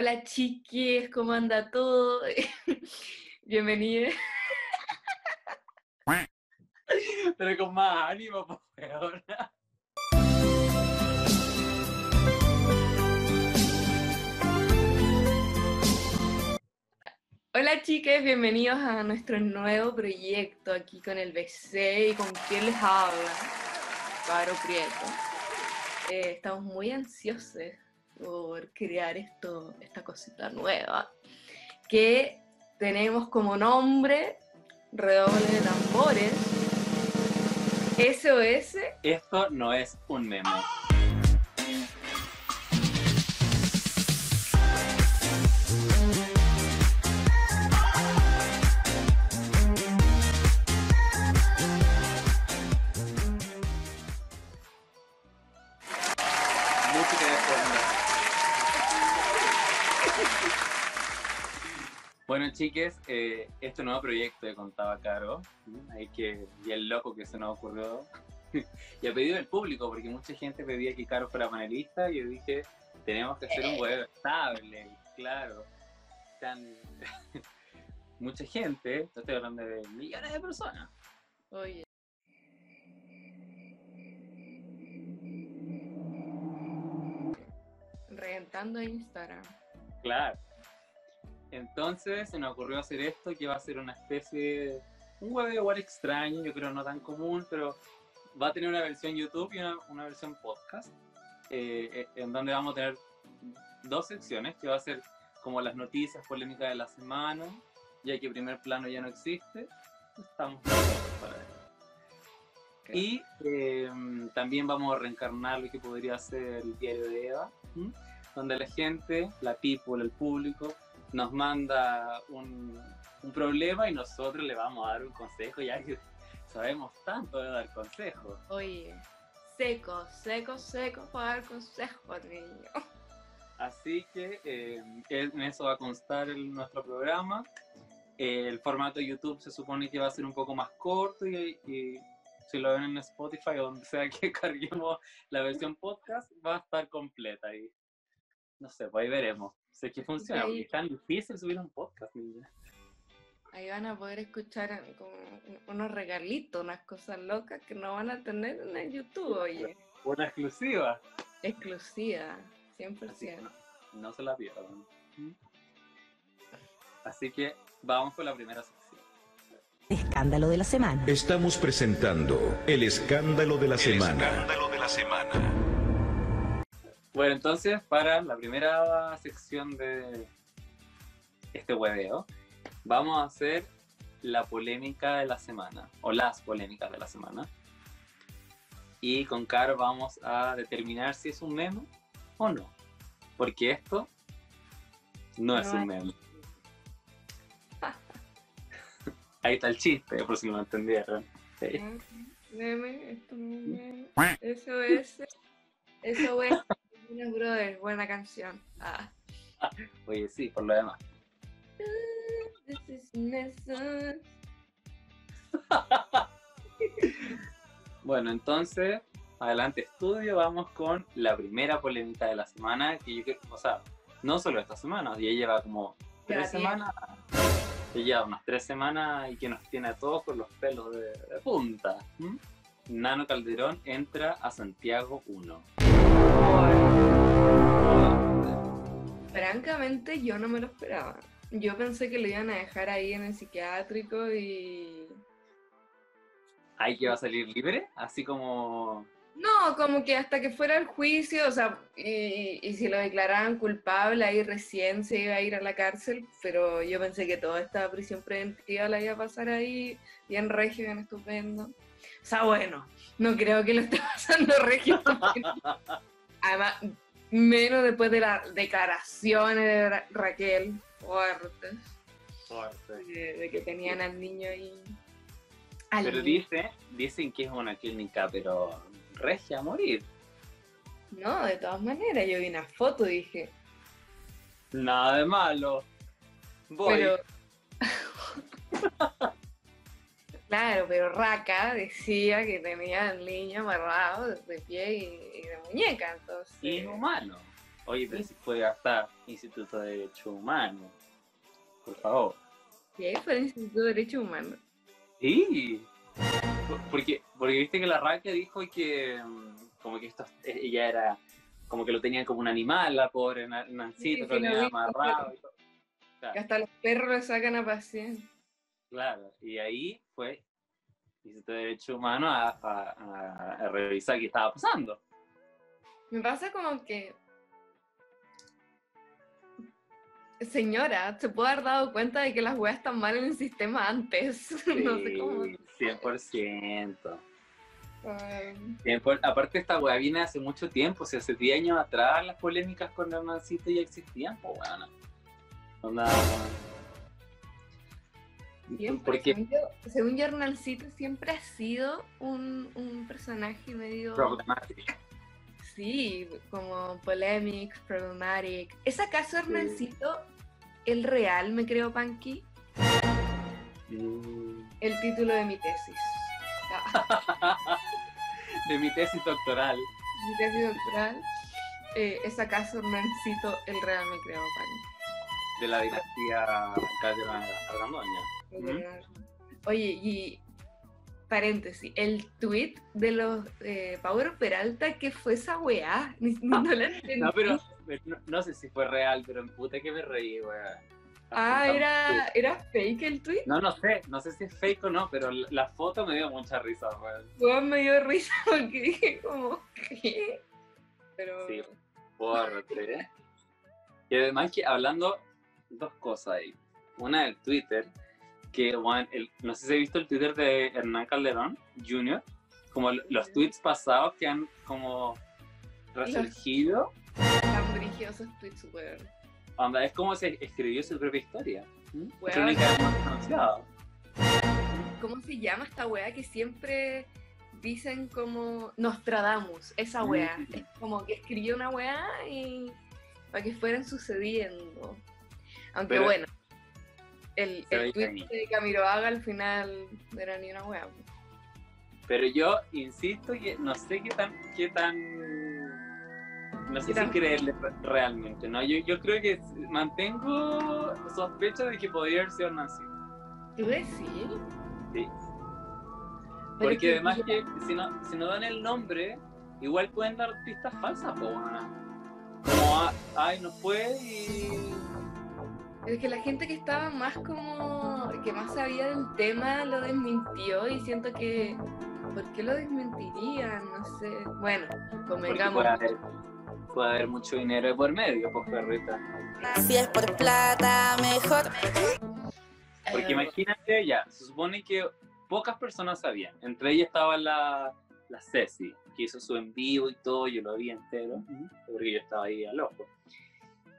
Hola chiquis, ¿cómo anda todo? Bienvenidos. Pero con más ánimo, por favor. Hola chicas, bienvenidos a nuestro nuevo proyecto aquí con el BC y con quien les habla, Caro Prieto. Eh, estamos muy ansiosos por crear esto, esta cosita nueva que tenemos como nombre redoble de tambores SOS Esto no es un meme. Bueno, chiques, eh, este nuevo proyecto que contaba Caro, ahí que, y el loco que se nos ocurrió, y a pedido del público, porque mucha gente pedía que Caro fuera panelista, y yo dije, tenemos que hacer un web estable, claro. Tan... mucha gente, estoy hablando de millones de personas. Oye. Reventando Instagram. Claro. Entonces se nos ocurrió hacer esto, que va a ser una especie de un web igual extraño, yo creo no tan común, pero va a tener una versión YouTube y una, una versión podcast, eh, eh, en donde vamos a tener dos secciones, que va a ser como las noticias polémicas de la semana, ya que primer plano ya no existe, estamos para eso. Y eh, también vamos a reencarnar lo que podría ser el diario de Eva, donde la gente, la people, el público, nos manda un, un problema y nosotros le vamos a dar un consejo, ya que sabemos tanto de dar consejos. Oye. Seco, seco, seco para dar consejos, niño. Así que eh, en eso va a constar el- nuestro programa. Eh, el formato de YouTube se supone que va a ser un poco más corto y, y si lo ven en Spotify o donde sea que carguemos la versión podcast, va a estar completa. Y no sé, pues ahí veremos. Sé que funciona, porque Ahí- es tan difícil subir un podcast, niña. Ahí van a poder escuchar como un- unos regalitos, unas cosas locas que no van a tener en el YouTube, oye. Una exclusiva. Exclusiva, Así que 100%. no, no se la pierdan. Así que vamos con la primera sección. Escándalo de la semana. Estamos presentando el escándalo de la semana. Bueno, entonces para la primera sección de este hueveo, vamos a hacer la polémica de la semana, o las polémicas de la semana. Y con Caro vamos a determinar si es un meme o no. Porque esto no es un meme. Ahí está el chiste, por si no lo entendieron. Sí. Meme, esto meme. Eso es. Eso es. Buenos Brothers, buena canción. Ah. Oye, sí, por lo demás. This is Nessun. Bueno, entonces, adelante estudio, vamos con la primera polémica de la semana, que yo creo, o sea, no solo esta semana, ya lleva como tres semanas, ya lleva unas tres semanas y que nos tiene a todos con los pelos de, de punta. Nano Calderón entra a Santiago 1. Francamente, yo no me lo esperaba. Yo pensé que lo iban a dejar ahí en el psiquiátrico y. Hay que va a salir libre, así como... No, como que hasta que fuera el juicio, o sea, y, y si lo declaraban culpable, ahí recién se iba a ir a la cárcel, pero yo pensé que toda esta prisión preventiva la iba a pasar ahí, bien regio, bien estupendo. O sea, bueno, no creo que lo esté pasando regio. Además, menos después de las declaraciones de Ra- Raquel, fuertes, de, de que tenían al niño ahí. al Pero niño. dice, dicen que es una clínica, pero regia a morir. No, de todas maneras, yo vi una foto y dije, Nada de malo. Voy. pero... claro, pero Raka decía que tenía al niño amarrado de pie y, y de muñeca, entonces... Inhumano. Oye, pero si fue hasta Instituto de Derechos Humanos. Por favor. ¿Qué fue el Instituto de Derechos Humanos? Sí. Por- Porque, porque viste que la Raquel dijo que mm, como que esto, eh, ella era, como que lo tenían como un animal, la pobre Na- Nancito, Sí, que lo lo tenían amarrado. y todo. Que Claro, hasta los perros le sacan a pasear. Claro. Y ahí fue Instituto de Derechos Humanos a, a- a- a revisar qué estaba pasando. Me pasa como que. Señora, se puede haber dado cuenta de que las weas están mal en el sistema antes. no sé cómo. Sí, 100%. Ay, Tiempo- Aparte esta weá viene hace mucho tiempo, o sea, hace 10 años atrás las polémicas con Hernancito ya existían, pues bueno. Onda... siempre, Porque según, yo, según yo, Hernalcito siempre ha sido un, un personaje medio. problemática. Sí, como polemic, problematic. ¿Es acaso Hernalcito el real, me creo, Panky? Mm, El título de mi tesis. De mi tesis doctoral. mi tesis doctoral. Eh, ¿Es acaso Hernalcito el real, me creo, Panky? de la dinastía Calderón Oye, y paréntesis, el tweet de los eh, Power Peralta, ¿qué fue esa weá? Ni, no la entendí. No, pero no, no sé si fue real, pero en puta que me reí, weá. Ah, era, era fake el tweet. No, no sé, no sé si es fake o no, pero la, la foto me dio mucha risa, weón. Weón, me dio risa porque dije como, ¿qué? Pero... Sí. ¿eh? Y además que hablando dos cosas ahí. Una del Twitter, que weón, el- no sé si he visto el Twitter de Hernán Calderón Jr., como los tweets pasados que han como resurgido. Tan brillosos tweets, weón. Onda, es como se escribió su propia historia. ¿Mm? Weón. Crónica más pronunciada. ¿Cómo se llama esta weá que siempre dicen como Nostradamus? Esa weá. Mm. Es como que escribió una weá y para que fueran sucediendo. Aunque Pero- bueno, el, el tweet ahí. de Camiroaga al final no era ni una weá. Pero yo insisto que no sé qué tan, qué tan, no sé ¿Qué si creerle re- realmente, ¿no? Yo, yo creo que mantengo sospecha de que podría haber sido Nancy. ¿Tú decís? Sí. Porque que- además que si no, si no dan el nombre, igual pueden dar pistas falsas, po. Como, ah, ay, no fue y... Es que la gente que estaba más como, que más sabía del tema lo desmintió y siento que, ¿por qué lo desmentirían? No sé. Bueno, convengamos. puede haber, puede haber mucho dinero de por medio, pues, perrita. Si es por plata, mejor. Porque imagínate, ya, se supone que pocas personas sabían. Entre ellas estaba la, la Ceci, que hizo su en vivo y todo, yo lo vi entero, porque yo estaba ahí al ojo.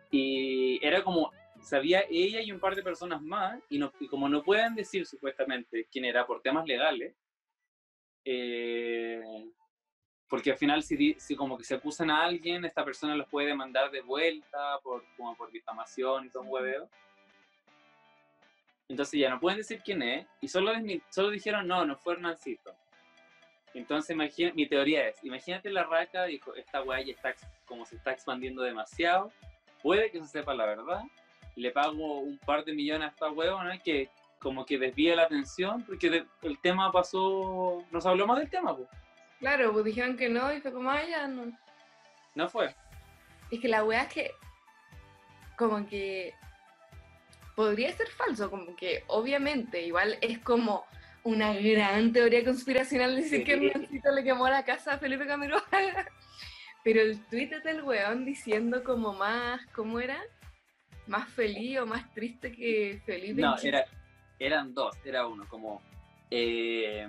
Y era como, sabía ella y un par de personas más, y, no, y como no pueden decir supuestamente quién era por temas legales, eh, porque al final si, si como que se acusan a alguien, esta persona los puede demandar de vuelta por, como por difamación y todo un hueveo. Entonces ya no pueden decir quién es y solo, solo dijeron no, no fue Hernancito. Entonces imagina, mi teoría es, imagínate la raca, dijo, esta weá ya está, como se está expandiendo demasiado, puede que se sepa la verdad, le pago un par de millones a esta huevona que como que desvía la atención porque de- el tema pasó, nos habló más del tema, pues. Claro, pues dijeron que no y fue como, ah, ya no. No fue. Es que la weá es que, como que, podría ser falso, como que obviamente, igual es como una gran teoría conspiracional decir Sí. que Hernancito le quemó la casa a Felipe Camiroaga. Pero el tweet del weón diciendo como más, ¿cómo era? Más feliz o más triste que Felipe. No, en era, eran dos, era uno, como eh,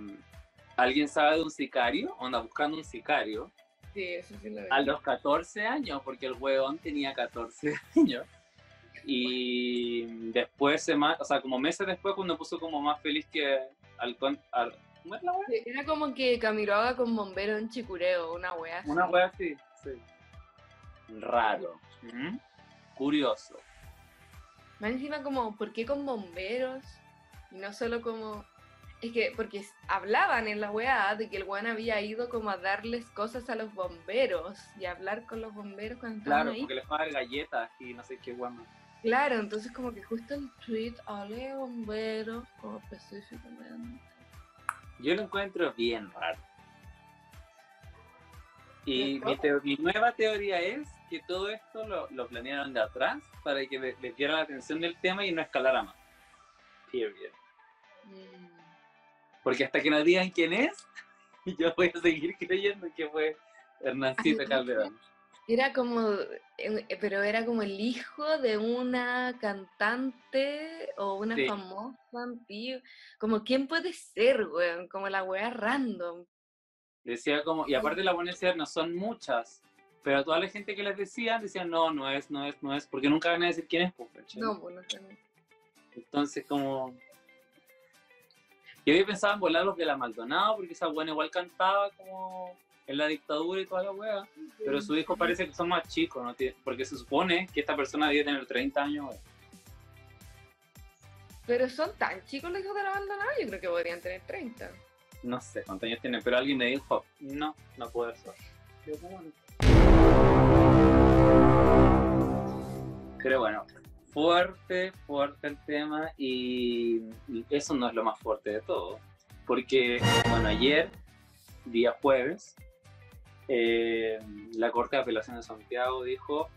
alguien sabe de un sicario, onda buscando un sicario, Sí, eso sí lo vi. a los 14 años, porque el huevón tenía 14 años. Y después, o sea, como meses después, cuando puso como más feliz que al... al- ¿Cómo es la wea? Sí, Era como que Camiroaga con bombero en Chicureo, una weá. así. Una wea así, sí. Raro. Ujú. Curioso. Más encima como, ¿por qué con bomberos? Y no solo como... Es que, porque hablaban en la weá de que el weón había ido como a darles cosas a los bomberos y a hablar con los bomberos cuando estaban Claro, ahí. porque les va a dar galletas y no sé qué guama. Claro, entonces como que justo el tweet de bomberos, como específicamente. Yo lo encuentro bien raro. Y mi nueva teoría es que todo esto lo, lo planearon de atrás para que le- les diera la atención del tema y no escalara más. Period. Mm. Porque hasta que nos digan quién es, yo voy a seguir creyendo que fue Hernancito Ay, Calderón. Era como, pero era como el hijo de una cantante o una Sí. famosa antigua. Como, ¿quién puede ser, weón? Como la wea random. Decía como, y aparte la buena decía, no son muchas, pero toda la gente que les decía, decían, no, no es, no es, no es, porque nunca van a decir quién es, pues. No, pues no. Entonces, como. Yo había pensado en volar los de la Maldonado, porque esa buena igual cantaba como en la dictadura y toda la wea, pero su hijo parece que son más chicos, ¿no? Tiene- porque se supone que esta persona debe tener 30 años. ahora. Pero son tan chicos los hijos de la abandonada, yo creo que podrían tener 30. No sé cuántos años tienen, pero alguien me dijo, no, no puede ser. Yo, como, "Bueno". Pero bueno, fuerte, fuerte el tema y eso no es lo más fuerte de todo. Porque, bueno, ayer, día jueves, eh, la Corte de Apelación de Santiago dijo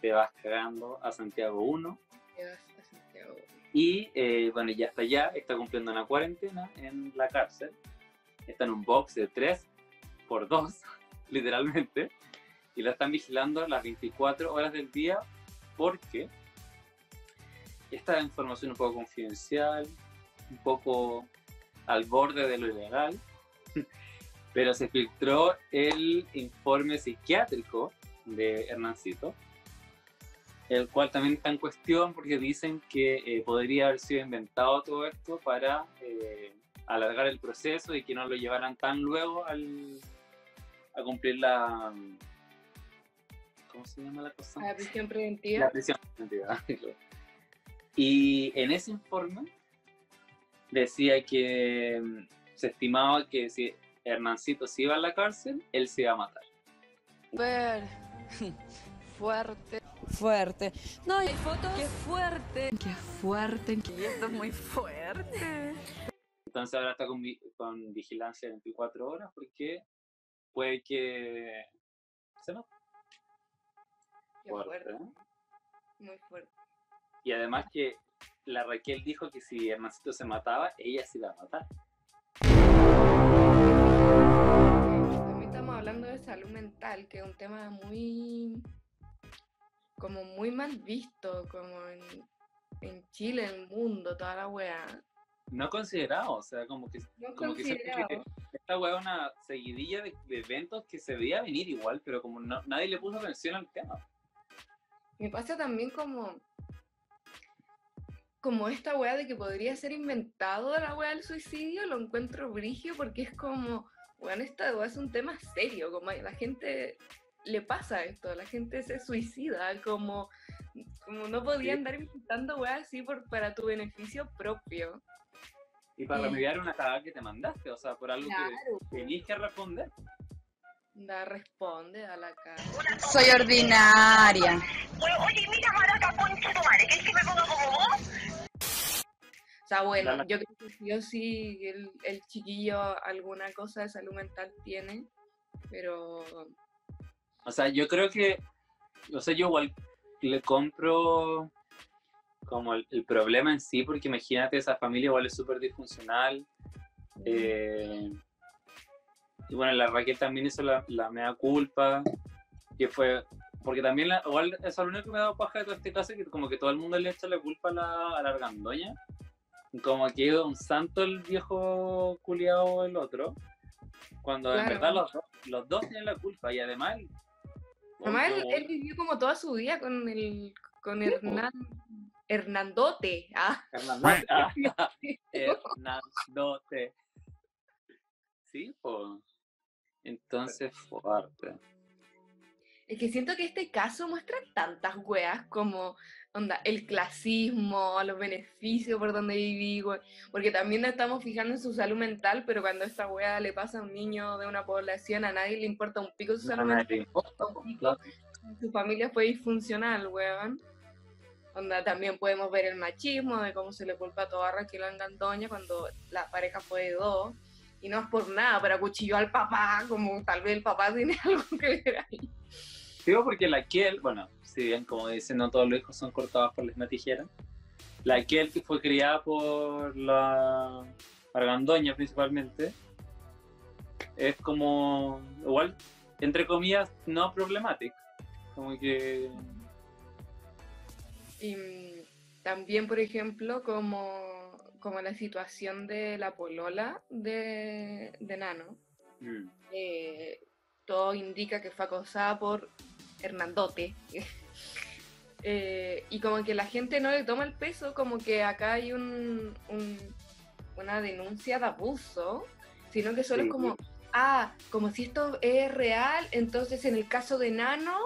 te vas cagando a Santiago 1 Te vas a Santiago. y eh, bueno, ya está allá, está cumpliendo una cuarentena en la cárcel. Está en un box de 3 por 2, literalmente, y la están vigilando las 24 horas del día porque esta información un poco confidencial, un poco al borde de lo ilegal, pero se filtró el informe psiquiátrico de Hernancito, el cual también está en cuestión porque dicen que eh, podría haber sido inventado todo esto para eh, alargar el proceso y que no lo llevaran tan luego al, a cumplir la... ¿Cómo se llama la cosa? La prisión preventiva. La prisión preventiva. Y en ese informe decía que mm, se estimaba que si Hernancito se iba a la cárcel, él se iba a matar. Ver. Fuerte. Fuerte. No, ¿Hay fotos? qué fuerte. Qué fuerte. Y esto es muy fuerte. Entonces ahora está con, con vigilancia 24 horas porque puede que se mate. Qué Fuerte, fuerte, ¿eh? muy fuerte. Y además que la Raquel dijo que si Hernancito se mataba, ella se iba a matar. También estamos hablando de salud mental, que es un tema muy, como muy mal visto, como en, en Chile, en el mundo, toda la wea. No considerado, o sea, como que, No como que esta weá es una seguidilla de, de eventos que se veía venir igual, pero como no- nadie le puso atención al tema. Me pasa también como, como esta wea de que podría ser inventado la wea del suicidio, lo encuentro brigio porque es como, weón, esta wea es un tema serio, como la gente le pasa esto, la gente se suicida, como, como no podía Sí. andar inventando weas así por, para tu beneficio propio. Y para Eh. remediar una cagada que te mandaste, o sea, por algo Claro, que tenías que responder. da, responde a la cara. Soy ordinaria. O sea, bueno, yo creo que sí o sí el, el chiquillo alguna cosa de salud mental tiene, pero O sea, yo creo que, o sea, yo igual le compro como el, el problema en sí, porque imagínate, esa familia igual es súper disfuncional. eh, y bueno, la Raquel también hizo la, la mea culpa, que fue, porque también, la, igual, eso es lo único que me ha dado paja de todo este caso, que como que todo el mundo le echa la culpa a la, a la argandoña. Como que es un santo el viejo culiado el otro. Cuando en Claro. verdad los, dos- los dos tienen la culpa y además Además, él, él vivió como toda su vida con el con. Hernán, Hernandote. Ah, Hernández. Ah, Hernandote. Sí, pues. Entonces, fuerte. Es que siento que este caso muestra tantas weas como onda, el clasismo, los beneficios por donde viví, we- porque también nos estamos fijando en su salud mental, pero cuando esta wea le pasa a un niño de una población, a nadie le importa un pico su No, salud nadie mental. le importa, un pico, claro. Su familia fue disfuncional, weón. Onda, también podemos ver el machismo, de cómo se le culpa a Raquel Angandoña cuando la pareja fue de dos. Y no es por nada, pero acuchilló al papá, como tal vez el papá tiene algo que ver ahí. Digo porque la Kiel, bueno, si bien como dicen, no todos los hijos son cortados por la misma la Kiel que fue criada por la Argandoña principalmente, es como, igual, entre comillas, no problemática. Como que, Y mm, también, por ejemplo, como, como la situación de la polola de, de Nano. mm, eh, todo indica que fue acosada por Hernandote. Eh, y como que la gente no le toma el peso, como que acá hay un, un- una denuncia de abuso, sino que solo Sí. es como, ah, como si esto es real, entonces en el caso de Nano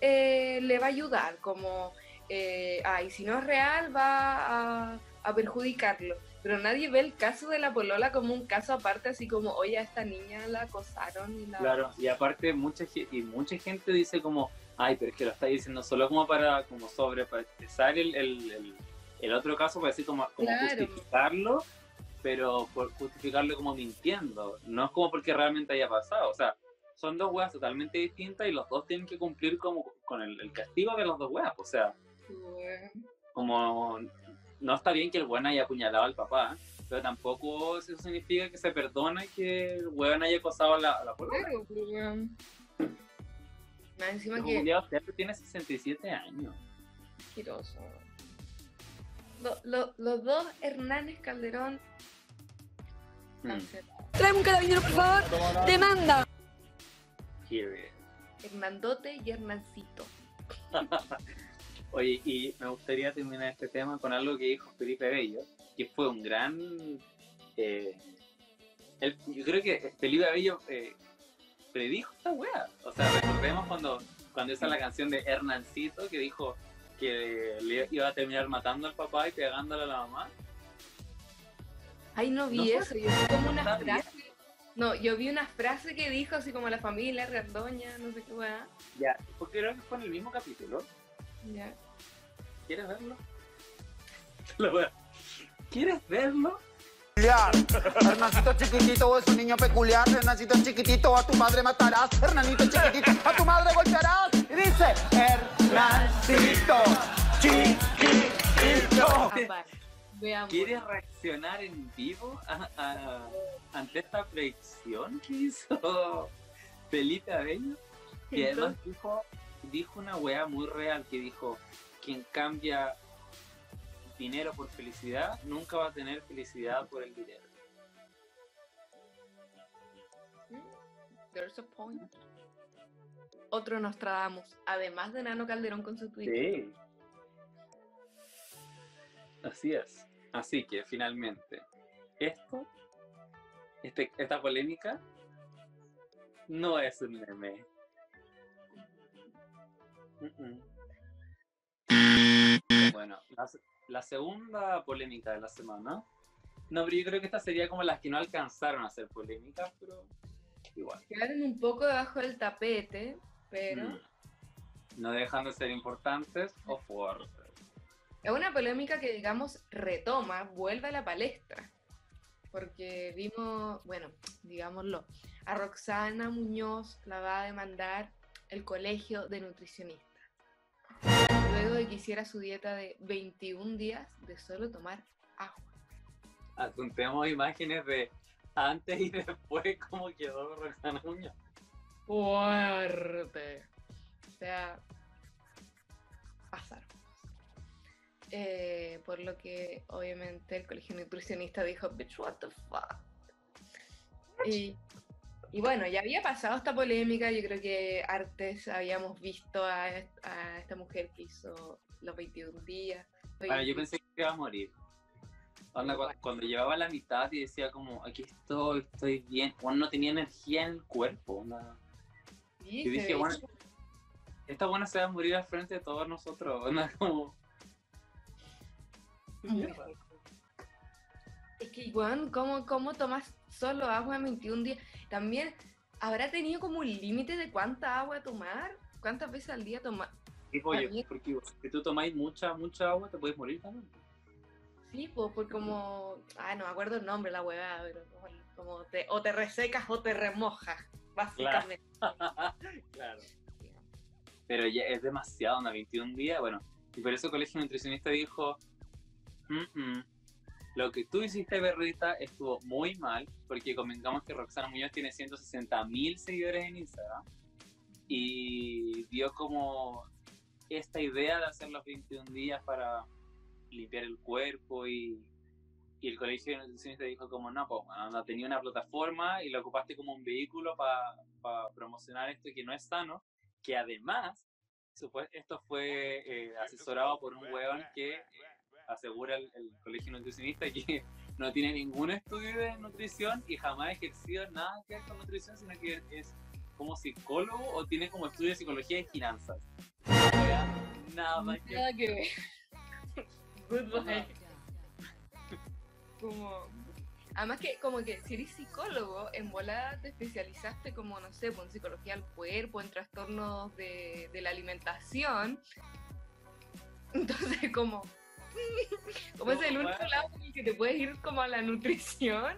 eh, le va a ayudar, como, eh, ah, y si no es real va a, a perjudicarlo. Pero nadie ve el caso de la polola como un caso aparte, así como, oye, a esta niña la acosaron y la... Claro, y aparte mucha, y mucha gente dice como, ay, pero es que lo está diciendo solo como para como sobrepasar el, el, el, el otro caso, para decir como, como Claro. justificarlo, pero por justificarlo como mintiendo, no es como porque realmente haya pasado, o sea, son dos weas totalmente distintas y los dos tienen que cumplir como con el, el castigo de las dos weas, o sea, como no está bien que el weón haya apuñalado al papá, pero tampoco eso significa que se perdone que el weón haya acosado a la, a la. Claro, pues, weón. Más encima El que Teatro tiene 67 años. asqueroso. Lo- lo- los dos Hernández Calderón Mm. Tráeme un carabinero, por favor. Demanda. Period. Hernandote y Hernancito. Oye, y me gustaría terminar este tema con algo que dijo Felipe Bello, que fue un gran... eh, yo creo que Felipe Bello eh, predijo esta wea. O sea, recordemos cuando, cuando hizo la canción de Hernancito, que dijo que le iba a terminar matando al papá y pegándole a la mamá. Ay, no vi No eso. Yo vi como una bien. frase. No, yo vi una frase que dijo así como la familia, Gardoña, no sé qué weá. Ya, porque creo que fue en el mismo capítulo. Ya. ¿Quieres verlo? ¿Quieres verlo? peculiar. Hernacito chiquitito es un niño peculiar. Hernacito chiquitito, a tu madre matarás. Hernanito chiquitito, a tu madre golpearás. Y dice, Hernacito chiquitito. ¿Quieres reaccionar en vivo a- a- ante esta predicción que hizo Felipe Abello? Que además dijo, dijo una weá muy real que dijo, quien cambia dinero por felicidad nunca va a tener felicidad por el dinero. There's a point. Otro Nostradamus, además de Nano Calderón con su Twitter. Sí. Así es. Así que finalmente, esto, este, esta polémica, no es un meme. Bueno, la segunda polémica de la semana. No, pero yo creo que esta sería como las que no alcanzaron a ser polémicas, pero igual. Quedaron un poco debajo del tapete, pero Mm. No dejan de ser importantes o fuertes. es una polémica que, digamos, retoma, vuelve a la palestra. Porque vimos, bueno, digámoslo, a Roxana Muñoz la va a demandar el colegio de nutricionistas. Luego de que hiciera su dieta de 21 días de solo tomar agua. adjuntemos imágenes de antes y después cómo quedó Roxana Muñoz. fuerte. O sea, pasaron. Eh, por lo que obviamente el colegio nutricionista dijo, bitch, what the fuck. Y, y bueno, ya había pasado esta polémica, yo creo que antes habíamos visto a, est- a esta mujer que hizo los 21 días. Bueno, yo pensé que iba a morir. Onda, cu- cuando llevaba la mitad y decía como, aquí estoy, estoy bien. Bueno, no tenía energía en el cuerpo. onda. Sí, y dije, bueno, esta buena se va a morir al frente de todos nosotros. ¿no? Como, Es que, weón, ¿cómo, ¿cómo tomas solo agua en 21 días? También, ¿habrá tenido como un límite de cuánta agua tomar? ¿Cuántas veces al día tomar? tipo, oye, porque si tú tomáis mucha, mucha agua, te puedes morir también. Sí, pues, por como. Ah, no me acuerdo el nombre, la huevada, pero como, como te, o te resecas o te remojas, básicamente. claro. Pero ya es demasiado, una 21 días. Bueno, y por eso el colegio nutricionista dijo: "Mm, mm, Lo que tú hiciste, Berrita, estuvo muy mal, porque convengamos que Roxana Muñoz tiene 160 mil seguidores en Instagram y dio como esta idea de hacer los 21 días para limpiar el cuerpo y, el colegio de nutricionista dijo como no, pues no tenía una plataforma y lo ocupaste como un vehículo para promocionar esto que no es sano, que además esto fue eh, asesorado por un hueón que eh, asegura el, el colegio nutricionista que no tiene ningún estudio de nutrición y jamás ha ejercido nada que ver con nutrición, sino que es como psicólogo o tiene como estudio de psicología y finanzas. Una wea Nada que Nada que ver. Goodbye. Como. Además que como que si eres psicólogo, en volada te especializaste como, no sé, pues, en psicología del cuerpo, en trastornos de, de la alimentación. Entonces como... Como es el único bueno. lado en el que te puedes ir como a la nutrición,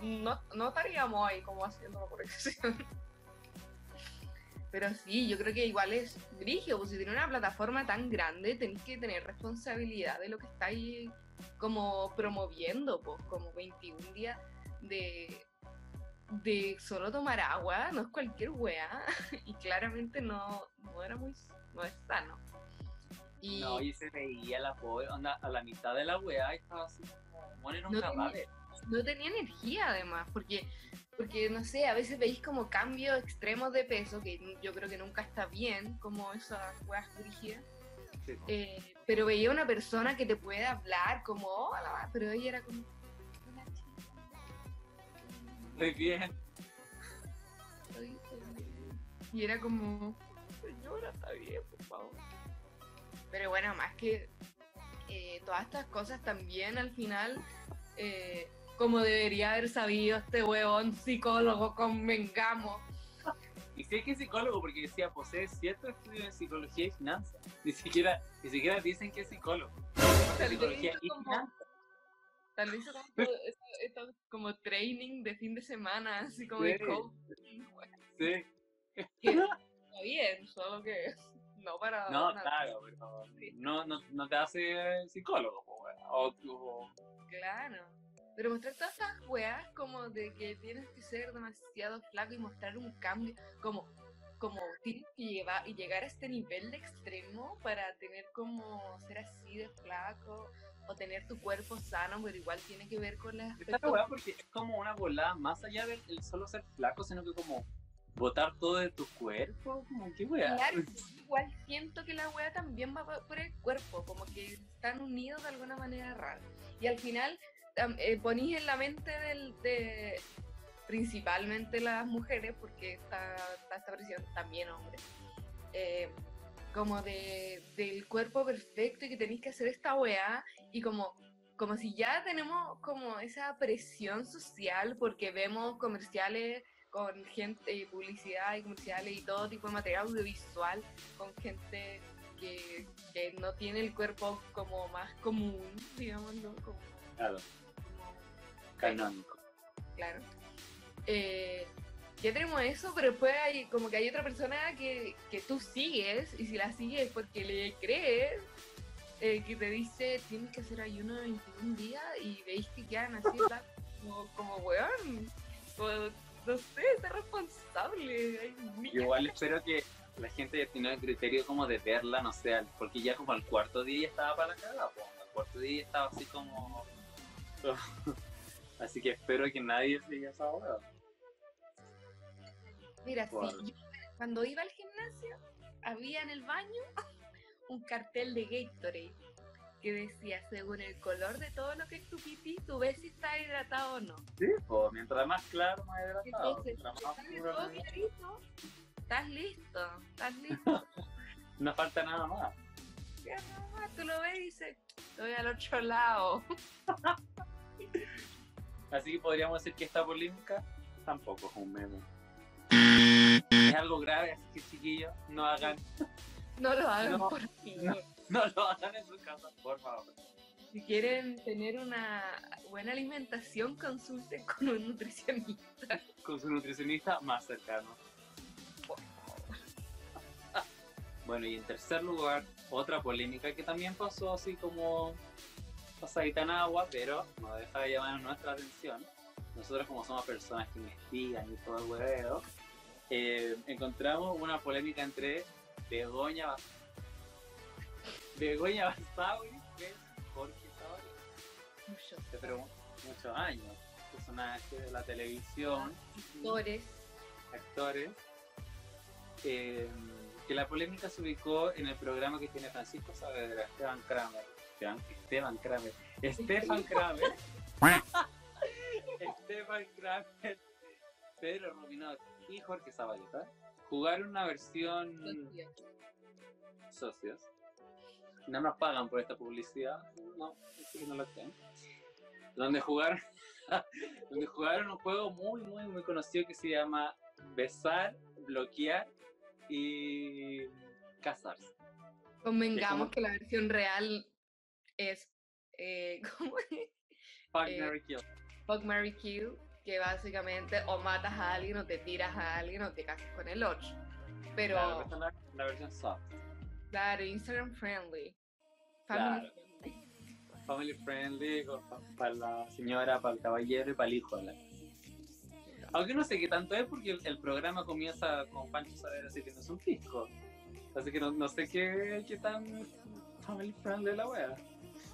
no, no estaríamos ahí como haciendo la corrección. Pero sí, yo creo que igual es brígido, pues si tiene una plataforma tan grande, tenés que tener responsabilidad de lo que estáis como promoviendo, pues como 21 días de, de solo tomar agua, no es cualquier wea, y claramente no, no era muy, no es sano. Y No, y se veía la pobre, onda, a la mitad de la weá y estaba así como, en un No tenía- no tenía energía además, porque, porque no sé, a veces veis como cambios extremos de peso, que yo creo que nunca está bien, como esas weas. Sí, po. Eh, pero veía una persona que te puede hablar como, hola, pero ella era como, hola chica, Muy bien. estoy feliz". Y era como, señora, está bien, por favor. Pero bueno, más que eh, todas estas cosas también al final, eh, como debería haber sabido este huevón psicólogo convengamos. Y sé que es psicólogo porque decía, posee cierto estudio en psicología y finanzas. Ni siquiera, ni siquiera dicen que es psicólogo. Tal vez Psicología hizo y como, finanzas. tal vez hizo como, todo esto- esto como training de fin de semana, así como de Sí. coaching, bueno, Sí. está bien, solo que no para No, nada. claro, pero no, no, no te hace psicólogo, weá. o, o- Claro. Pero mostrar todas esas weas como de que tienes que ser demasiado flaco y mostrar un cambio, como, como tienes que llevar y llegar a este nivel de extremo para tener como ser así de flaco o tener tu cuerpo sano, pero igual tiene que ver con la weá porque es como una volada más allá del el solo ser flaco, sino que como botar todo de tu cuerpo, como qué weá. Claro, igual siento que la wea también va por- el cuerpo, como que están unidos de alguna manera rara. Y al final eh, ponís en la mente del, de principalmente las mujeres, porque está, está esta presión también hombres, eh, como de, del cuerpo perfecto y que tenéis que hacer esta weá y como como si ya tenemos como esa presión social porque vemos comerciales con gente publicidad y comerciales y todo tipo de material audiovisual con gente que, que no tiene el cuerpo como más común, digámoslo, como, Claro, como- canónico. claro. Eh, ya tenemos eso, pero después hay como que hay otra persona que, que tú sigues y si la sigues porque le crees, eh, que te dice tienes que hacer ayuno de 21 días y veis que quedan así como, como weón. Como, no sé, ser responsable. Igual espero que la gente tenido el criterio como de verla, no sé, al- porque ya como al cuarto día ya estaba para la cagada, po. al cuarto día estaba así como... así que espero que nadie siga esa hora. Mira, sí, yo cuando iba al gimnasio, había en el baño un cartel de Gatorade que decía, según el color de todo lo que es tu pipí, tú ves si está hidratado o no. Sí, pues mientras más claro, más hidratado. Entonces, Mientras si más todo más- clarito, estás listo, estás listo. No falta nada más. Ya nomás, tú lo ves y dices, estoy al otro lado. Así que podríamos decir que esta polémica tampoco es un meme. Es algo grave, así que chiquillos, no hagan, No lo hagan No, por mí. no. No lo hagan en su casa, por favor. Si quieren tener una buena alimentación, consulten con un nutricionista. Con su nutricionista más cercano. Bueno, y en tercer lugar, otra polémica que también pasó así como pasadita en agua, pero no deja de llamar nuestra atención. Nosotros como somos personas que investigan y todo el hueveo, eh, encontramos una polémica entre Begoña Bas- Begoña Basauri y Jorge Zabaleta. Muchos De pero muchos años, personajes de la televisión, actores. actores, eh, que la polémica se ubicó en el programa que tiene Francisco Saavedra, Esteban Kramer. Esteban, Esteban Kramer. Estefan Kramer. Esteban Kramer, Pedro Ruminot y Jorge Zabaleta jugaron una versión socios. No nos pagan por esta publicidad, no, así que no lo creen. Donde jugaron, donde jugaron un juego muy, muy, muy conocido que se llama Besar, Bloquear y Casarse. Convengamos como- que la versión real es eh, ¿cómo es? Fuck, Eh, Mary Kill. Fuck, Mary Kill, que básicamente o matas a alguien o te tiras a alguien o te casas con el otro. Pero, la, la versión soft. Claro, Instagram friendly. Family Claro. friendly. Family friendly, para la señora, para el caballero y para el hijo. la- Aunque no sé qué tanto es porque el, el programa comienza con Pancho Saavedra sirviéndose un pisco. Así que no, no sé qué, qué tan family friendly es la wea.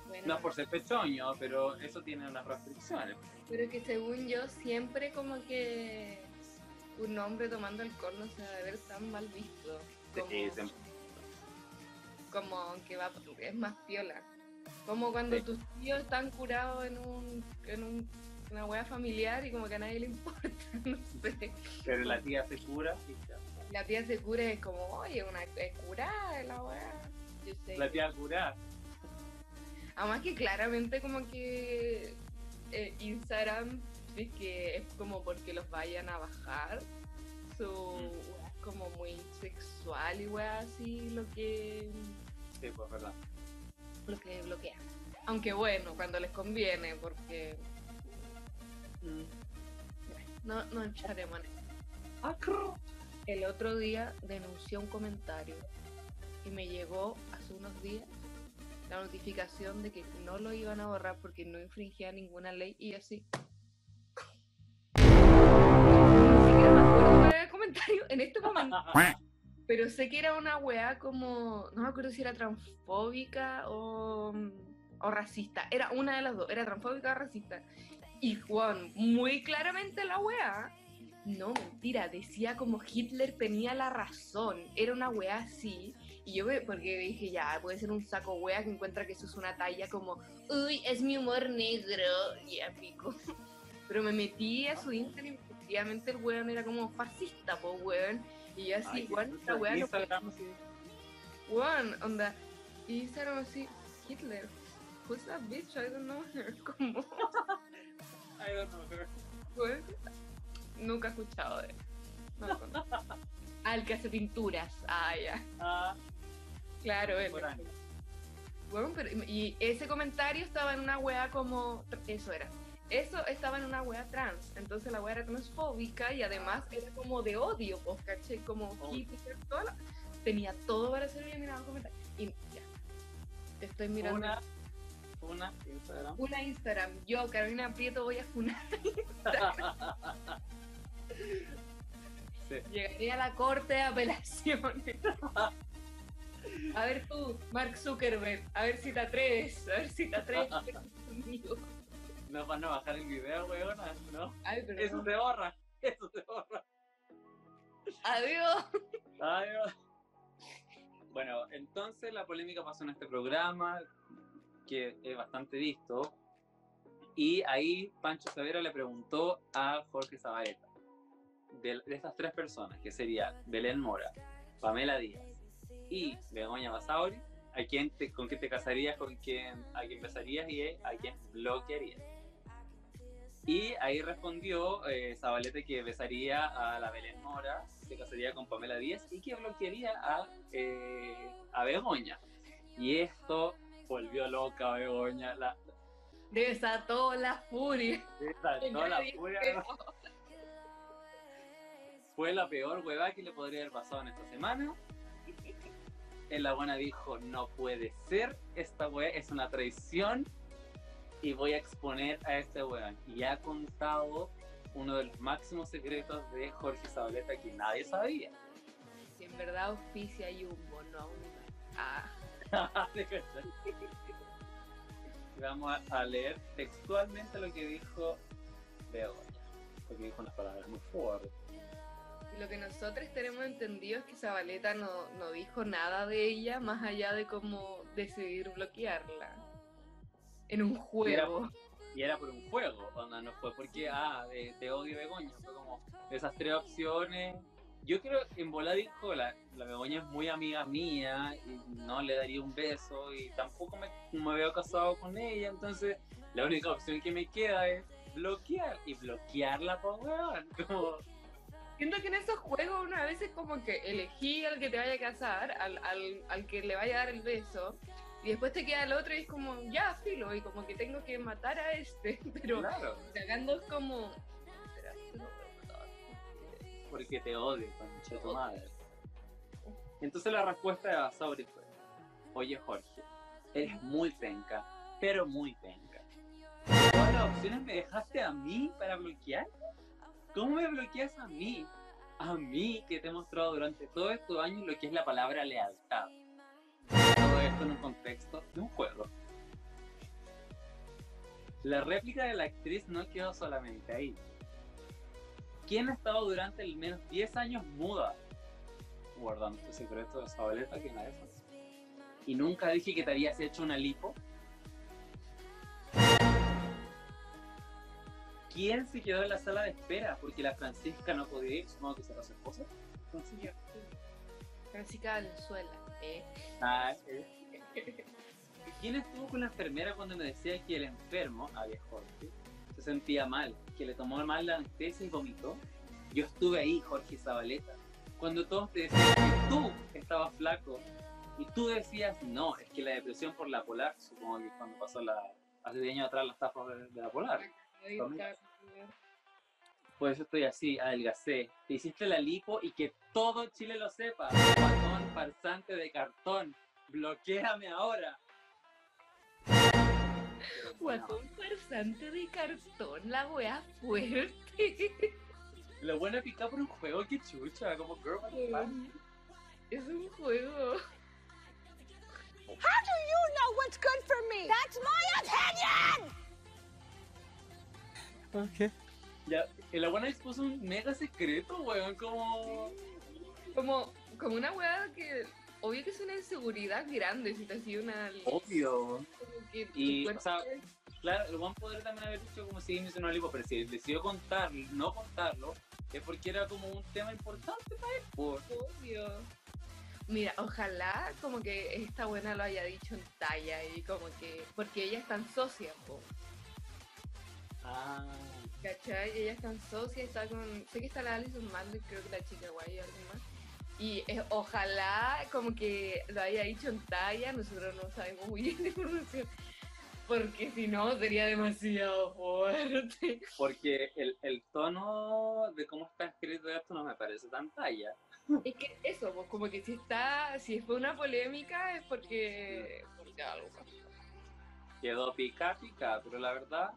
Bueno, No por ser pechoño, pero eso tiene unas restricciones. Pero que según yo, siempre como que un hombre tomando alcohol no se va a ver tan mal visto. Como, Sí, siempre. Como que va, es más piola. Como cuando Sí. tus tíos están curados en un, en un, una wea familiar y como que a nadie le importa, no sé. Pero la tía se cura y ya. La tía se cura y es como, oye, una es curada la. Yo sé. La tía cura. Además que claramente como que eh, Instagram es que es como porque los vayan a bajar. Su wea es como muy sexual y wea así lo que Sí, pues verdad. lo que bloquea. Aunque bueno, cuando les conviene, porque bueno, no, no echaremos en eso. El otro día denuncié un comentario y me llegó hace unos días la notificación de que no lo iban a borrar porque no infringía ninguna ley y así. Ni siquiera me acuerdo cuál era el comentario en este momento. Pero sé que era una weá como. No me acuerdo si era transfóbica o, o racista. Era una de las dos. Era transfóbica o racista. Y Juan, muy claramente la weá. No, mentira. Decía como Hitler tenía la razón. Era una weá así. Y yo, porque dije, ya, puede ser un saco weá que encuentra que eso es una talla como. Uy, es mi humor negro. Y ya pico. Pero me metí a su Instagram y efectivamente el weón era como fascista, po weón. Y yo así, qué esta weá no sí. Weón, onda. Y Instagram así, Hitler. Who's that bitch? I don't know her. Como, I don't know her. weón, Nunca he escuchado de él. No. Ah, el que hace pinturas. Ah, ya. Ah, Claro, él. Weón, pero, y ese comentario estaba en una wea como. Eso era. Eso estaba en una wea trans. Entonces la wea era transfóbica y además era como de odio, pues, caché. Como Oh. Hitler, toda la- Tenía todo para ser bien mirado comentario. Y ya. Te estoy mirando. Una, una Instagram. Una Instagram. Yo, Carolina Prieto, voy a funar. Sí. Llegaré a la corte de apelaciones. A ver tú, Mark Zuckerberg, a ver si te atreves, a ver si te atreves conmigo. Nos van a bajar el video, weona, ¿no? Ay, pero Eso no. se borra, eso se borra. Adiós. Adiós. Bueno, entonces la polémica pasó en este programa, que es bastante visto, y ahí Pancho Savera le preguntó a Jorge Zabaleta, de, de estas tres personas, que sería Belén Mora, Pamela Díaz y Begoña Basauri, ¿a quién te, ¿con quién te casarías, con quién, a quién besarías y a quién bloquearías? Y ahí respondió eh, Zabaleta que besaría a la Belén Mora, se casaría con Pamela Díaz y que bloquearía a, eh, a Begoña. Y esto volvió loca a Begoña. La, Desató la furia. desató la furia. Fue la peor huevada que le podría haber pasado en esta semana. En la buena dijo, no puede ser, esta wea es una traición y voy a exponer a este weón. Y ha contado uno de los máximos secretos de Jorge Zabaleta que nadie sabía. Si en verdad auspicia Jumbo, no a una. Ah, Vamos a, a leer textualmente lo que dijo Begoña, porque dijo unas palabras muy fuertes. y lo que nosotros tenemos entendido es que Zabaleta no, no dijo nada de ella más allá de cómo decidir bloquearla. En un juego. Y era por un juego, onda, no fue porque, ah, de, te odio Begoña, fue como de esas tres opciones. Yo creo que en bola dijo, la, la Begoña es muy amiga mía y no le daría un beso y tampoco me, me veo casado con ella, entonces la única opción que me queda es bloquear y bloquearla por weón. Como, Siento que en esos juegos uno a veces como que elegí al que te vaya a casar, al, al, al que le vaya a dar el beso, y después te queda el otro y es como, ya, filo, y como que tengo que matar a este, pero claro, cagando es como... Porque te odio, concha tu madre. Entonces la respuesta de Basauri fue, oye Jorge, eres muy penca, pero muy penca. Todas las opciones me dejaste a mí para bloquear. ¿Cómo me bloqueas a mí? A mí que te he mostrado durante todos estos años lo que es la palabra lealtad. En un contexto de un juego. La réplica de la actriz no quedó solamente ahí. ¿Quién ha estado durante al menos 10 años muda? Guardando tu secreto de Zabaleta que nadie sabe. Y nunca dije que te habías hecho una lipo. ¿Quién se quedó en la sala de espera? Porque la Francisca no podía ir, supongo que será su esposa. Francisca. Francisca Valenzuela, ¿eh? Ah, eh. ¿Quién estuvo con la enfermera cuando me decía que el enfermo, había Jorge, se sentía mal, que le tomó mal la anestesia y vomitó? Yo estuve ahí, Jorge Zabaleta, cuando todos te decían que tú estabas flaco y tú decías, no, es que la depresión por la polar, supongo que cuando pasó la, hace 10 años atrás la estafa de, de la polar. Por eso estoy así, adelgacé. Te hiciste la lipo y que todo Chile lo sepa. Patón farsante de cartón. Bloquéame ahora. Guatón farsante de cartón, la wea fuerte. Lo bueno es picar por un juego, que chucha, como girl? Es un juego. How do you know what's good for me? That's my opinion! Ya, el buena expuso un mega secreto, weón, como... Como, como una wea que. Obvio que es una inseguridad grande si te hacía una. Obvio. Y, cuerpo o sea, Claro, el buen poder también haber dicho como si me hizo una lipo, pero si decidió contar, no contarlo, es porque era como un tema importante para él, por... Obvio. Mira, ojalá como que esta buena lo haya dicho en talla y como que. Porque ella es tan socia, po. Ah, ¿Cachai? Ella es tan socia, está con. Sé que está la Alison Mandel, creo que la chica guay y alguien más. Y eh, ojalá como que lo haya dicho en talla, nosotros no sabemos muy bien de información. Porque si no sería demasiado fuerte. porque el, el tono de cómo está escrito esto no me parece tan talla. Es que eso, pues como que si está, si fue una polémica es porque, porque algo pasó. Quedó pica pica, pero la verdad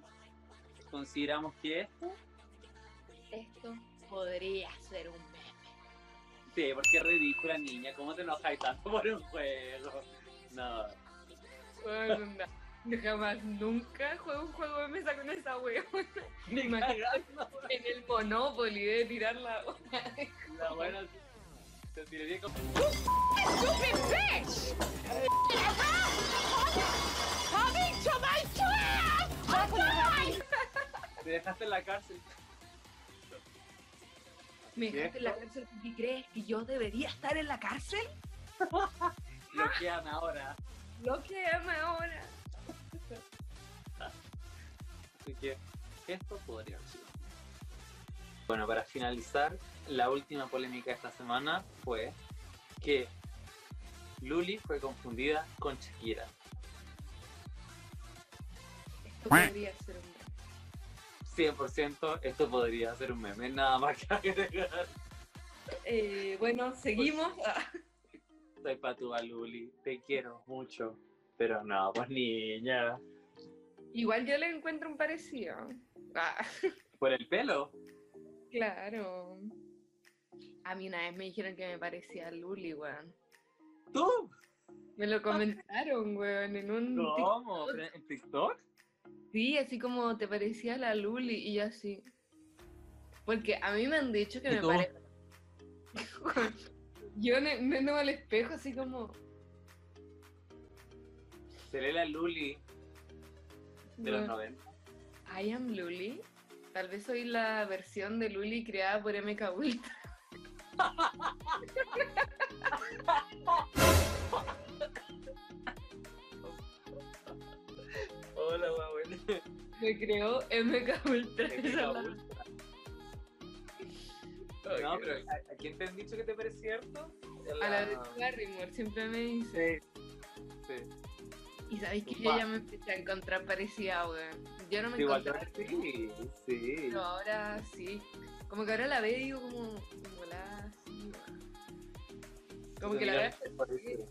consideramos que esto, Esto podría ser un. Sí, porque es ridícula niña, ¿cómo te enojas tanto por un juego? No, Bueno, no, jamás, nunca juego un juego de mesa con esa wea. ni Imagínate. cagando. En el Monopoly de tirar la La buena se tiraría como Stupid bitch! Coming to my trap! te dejaste en la cárcel. ¿Me ¿Y dejaste en la cárcel porque crees que yo debería estar en la cárcel? Lo que ama ahora. Lo que ama ahora. Así que esto podría sido. Bueno, para finalizar, la última polémica de esta semana fue que Luli fue confundida con Shakira. Esto podría ser un 100% esto podría ser un meme, nada más que agregar. Eh, bueno, seguimos. Soy patúa Luli, te quiero mucho. Pero no, pues niña. igual yo le encuentro un parecido. Ah, Por el pelo. claro. A mí una vez me dijeron que me parecía a Luli, weón. ¿Tú? Me lo comentaron, weón, en un ¿Cómo? ¿Pero ¿En TikTok? Sí, así como te parecía la Luli y yo así. Porque a mí me han dicho que ¿Y me tú? parece. yo me me veo al espejo así como. Seré la Luli de los bueno, 90. I am Luli. Tal vez soy la versión de Luli creada por MK Ultra. Hola, guau. Me creó MK Ultra. la- No, pero ¿a, a quién te han dicho que te parece cierto? A la de Barrymore siempre me dice. Sí. Sí. Y sabéis que yo ya me empecé a encontrar parecida, weón. Yo no me Igual encontraba. sí, sí. Pero ahora sí. Como que ahora la veo y digo como, como la así, weón. Como que la veo.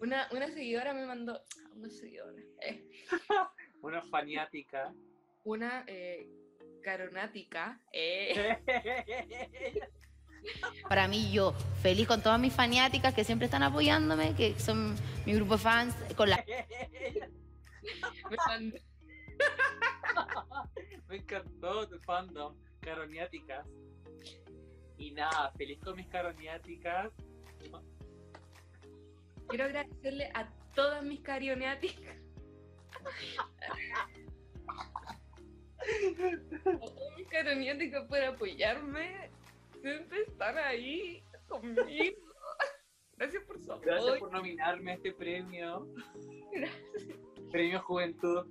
Una, una seguidora me mandó. Una seguidora. eh, Una faniática. una eh, caronática. Eh, Para mí, yo feliz con todas mis fanáticas que siempre están apoyándome, que son mi grupo de fans, con la me mandó. Me encantó tu fandom. Caroniáticas. Y nada, feliz con mis caroniáticas. Quiero agradecerle a todas mis carionáticas. A todas mis caroniáticas por apoyarme. Siempre están ahí conmigo. Gracias por su Gracias apoyo. por nominarme a este premio. Premio Juventud.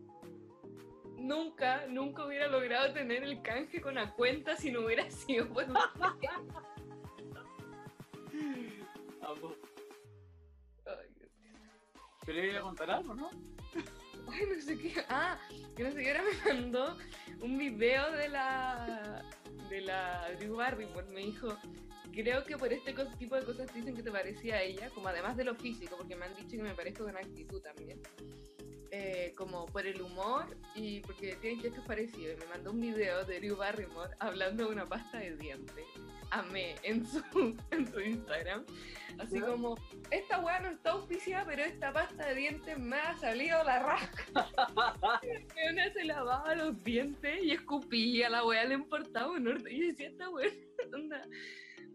Nunca, nunca hubiera logrado tener el canje con la cuenta si no hubiera sido por Amo. Pero iba a contar algo, ¿no? Ay, no sé qué. Ah, que una señora me mandó un video de la de la Drew Barrymore. Me dijo, creo que por este tipo de cosas te dicen que te parecía a ella, como además de lo físico, porque me han dicho que me parezco con actitud también. Eh, como por el humor y porque tienen gestos parecidos. Y me mandó un video de Drew Barrymore hablando de una pasta de dientes. Amé en su, en su Instagram. Así como, esta weá no está auspiciada, pero esta pasta de dientes me ha salido la raja. Una se lavaba los dientes y escupía, la weá le importaba un orto. Y decía, esta weá, onda,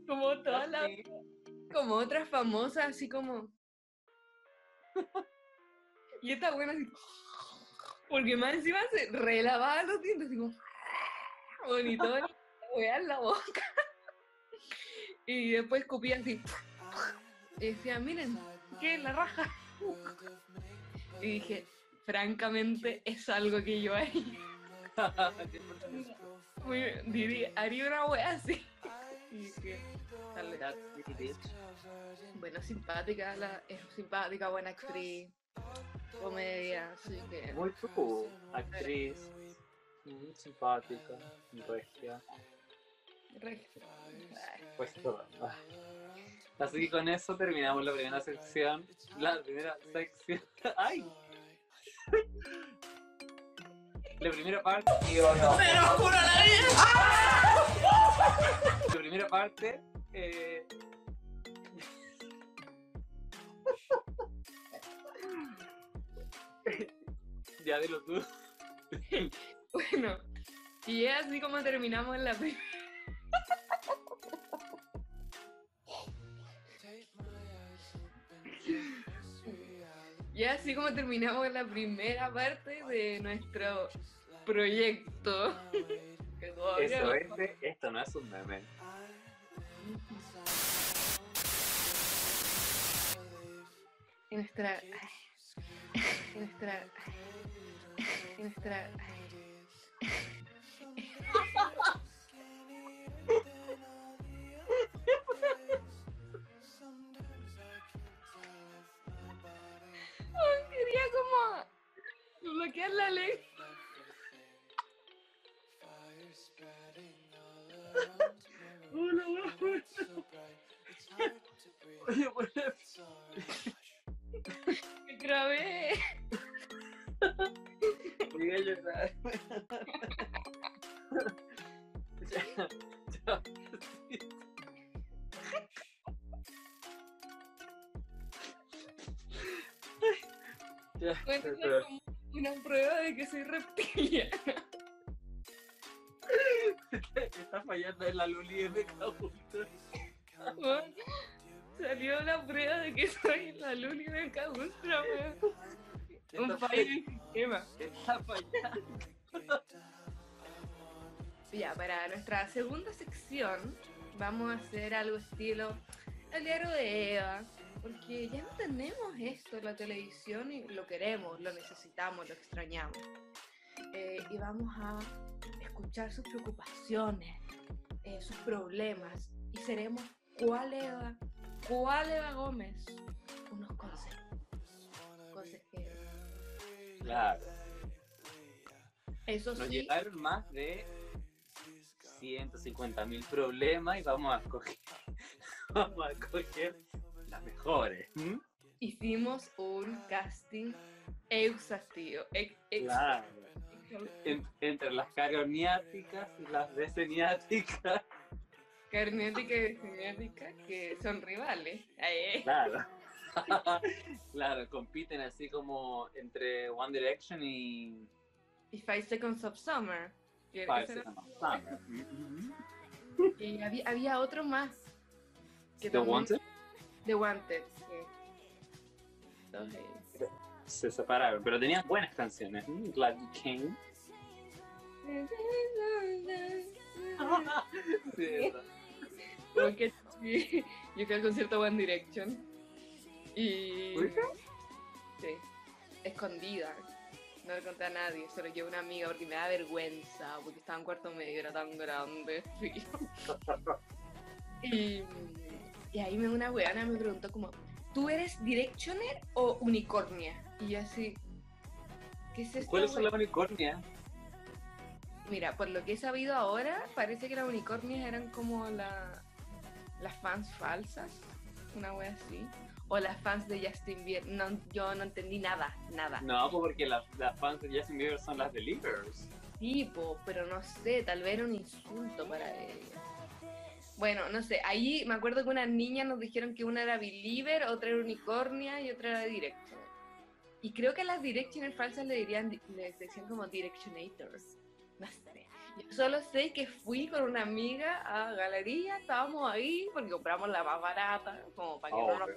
como todas las, como otras famosas, así como. Y esta buena así. Porque más encima se relavaba los dientes, así como. Bonito, la weá en la boca. Y después escupía así. Y decía, miren, ¿qué? La raja. Y dije, francamente, es algo que yo. Muy- diría, haría una wea así. Y dije. Bueno, simpática, la, es simpática, buena actriz, comedia, así que. Muy tú, actriz. Muy simpática, regia. re- Pues todo. Ah. Así que con eso terminamos la primera sección. La primera sección. ¡Ay! La primera parte. La primera parte. Eh... ya dilo tú. Bueno, y es así como terminamos la primera. Y es así como terminamos la primera parte de nuestro proyecto. Eso no- es de- esto no es un meme. Nuestra. nuestra. Nuestra. Quería como bloquear la pues, Me grabé. A llorar. Ya, ya. Ya, Bueno, pero- una prueba de que soy reptiliana. está fallando en la Luli de. Weón, Salió la prueba de que soy la Luli de weón. Un fallo sistema. Está fallando. Ya, para nuestra segunda sección vamos a hacer algo estilo el diario de Eva, porque ya no tenemos esto en la televisión y lo queremos, lo necesitamos, lo extrañamos. Eh, y vamos a escuchar sus preocupaciones, eh, sus problemas, y seremos cuál Eva, cuál Eva Gómez, unos consejos. Claro. Eso Nos sí, llegaron más de 150 mil problemas y vamos a escoger, vamos a escoger las mejores. hicimos un casting exhaustivo. ex- ex- Claro. En- entre las caroniáticas y las deseniáticas. Carnética y deseniática que son rivales. Ay, Claro. claro, compiten así como entre One Direction y Y Five Seconds of Summer. Five Seconds of Summer. Y había, había otro más. que The también- Wanted The Wanted, sí. Se separaron, pero tenían buenas canciones. Mm, Glad You Came. Sí. Porque sí, yo fui al concierto One Direction. Y. Sí, escondida. No le conté a nadie, solo yo a una amiga porque me da vergüenza, porque estaba en cuarto medio, era tan grande. y, y ahí me una weana me preguntó como, ¿tú eres Directioner o Unicornia? Y yo así, ¿qué es esto? ¿Cuáles son las unicornias? Mira, por lo que he sabido ahora, parece que las unicornias eran como la, las fans falsas, una wea así. O las fans de Justin Bieber. No, yo no entendí nada, nada. No, pues porque las, las fans de Justin Bieber son las Believers. Tipo, pero no sé, tal vez era un insulto para ella. Bueno, no sé, ahí me acuerdo que unas niñas nos dijeron que una era Believer, otra era Unicornia y otra era Direction. Y creo que a las Directioner falsas le dirían, les decían como Directionators. No sé. Yo solo sé que fui con una amiga a galería, estábamos ahí porque compramos la más barata, como para que Oh, no nos...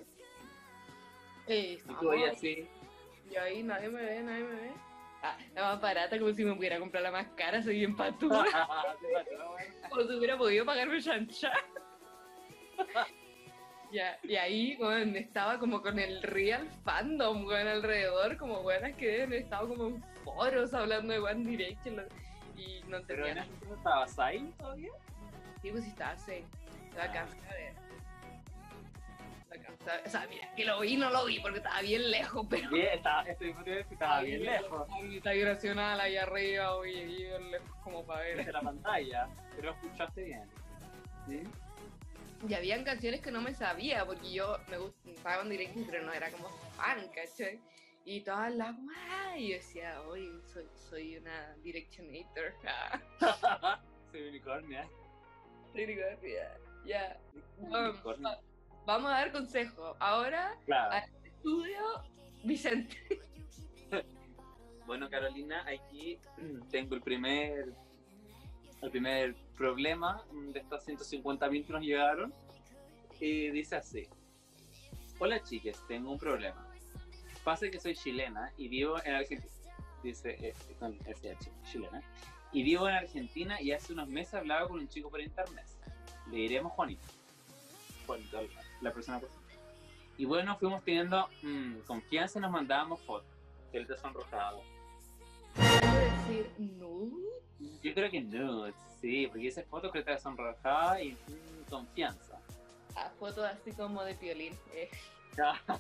Eh, Y tú ahí así. Yo ahí nadie me ve, nadie me ve. Ah, la más barata, como si me pudiera comprar la más cara, soy bien patura. o si hubiera podido pagarme chancha. ya, y ahí, bueno, estaba como con el real fandom, bueno, alrededor, como buenas que deben estado como en foros hablando de One Direction. Y no Pero en entendía momento estabas ahí todavía. Sí, pues estaba así. La alcancé a ver. O sea, mira, que lo vi, no lo vi porque estaba bien lejos, pero Bien, estaba, estoy estaba bien lejos Está vibracional ahí arriba, oye, bien lejos como para ver. desde la pantalla, pero escuchaste bien. ¿Sí? Y habían canciones que no me sabía, porque yo me gustaba en directo, pero no era como fan, ¿cachai? Y todas las, ¡ah! Y yo decía, oye, soy, soy una directionator. Soy unicornia. soy unicornia. Ya. Um, Unicornio. va- vamos a dar consejos. Ahora, Claro. estudio Vicente. Bueno, Carolina, aquí tengo el primer el primer problema de estas 150.000 que nos llegaron. Y dice así. Hola chiques, tengo un problema. Pasa que soy chilena y vivo en Argentina. Dice eh, con chilena. Y vivo en Argentina y hace unos meses hablaba con un chico por internet. Le diremos Juanito. Juanito, la persona. Y bueno, fuimos teniendo mm, confianza y nos mandábamos fotos. Él te sonrojado. ¿Puedo decir no? Yo creo que no, sí, porque esa foto que te sonrojada y mm, confianza. A fotos así como de piolín. eh.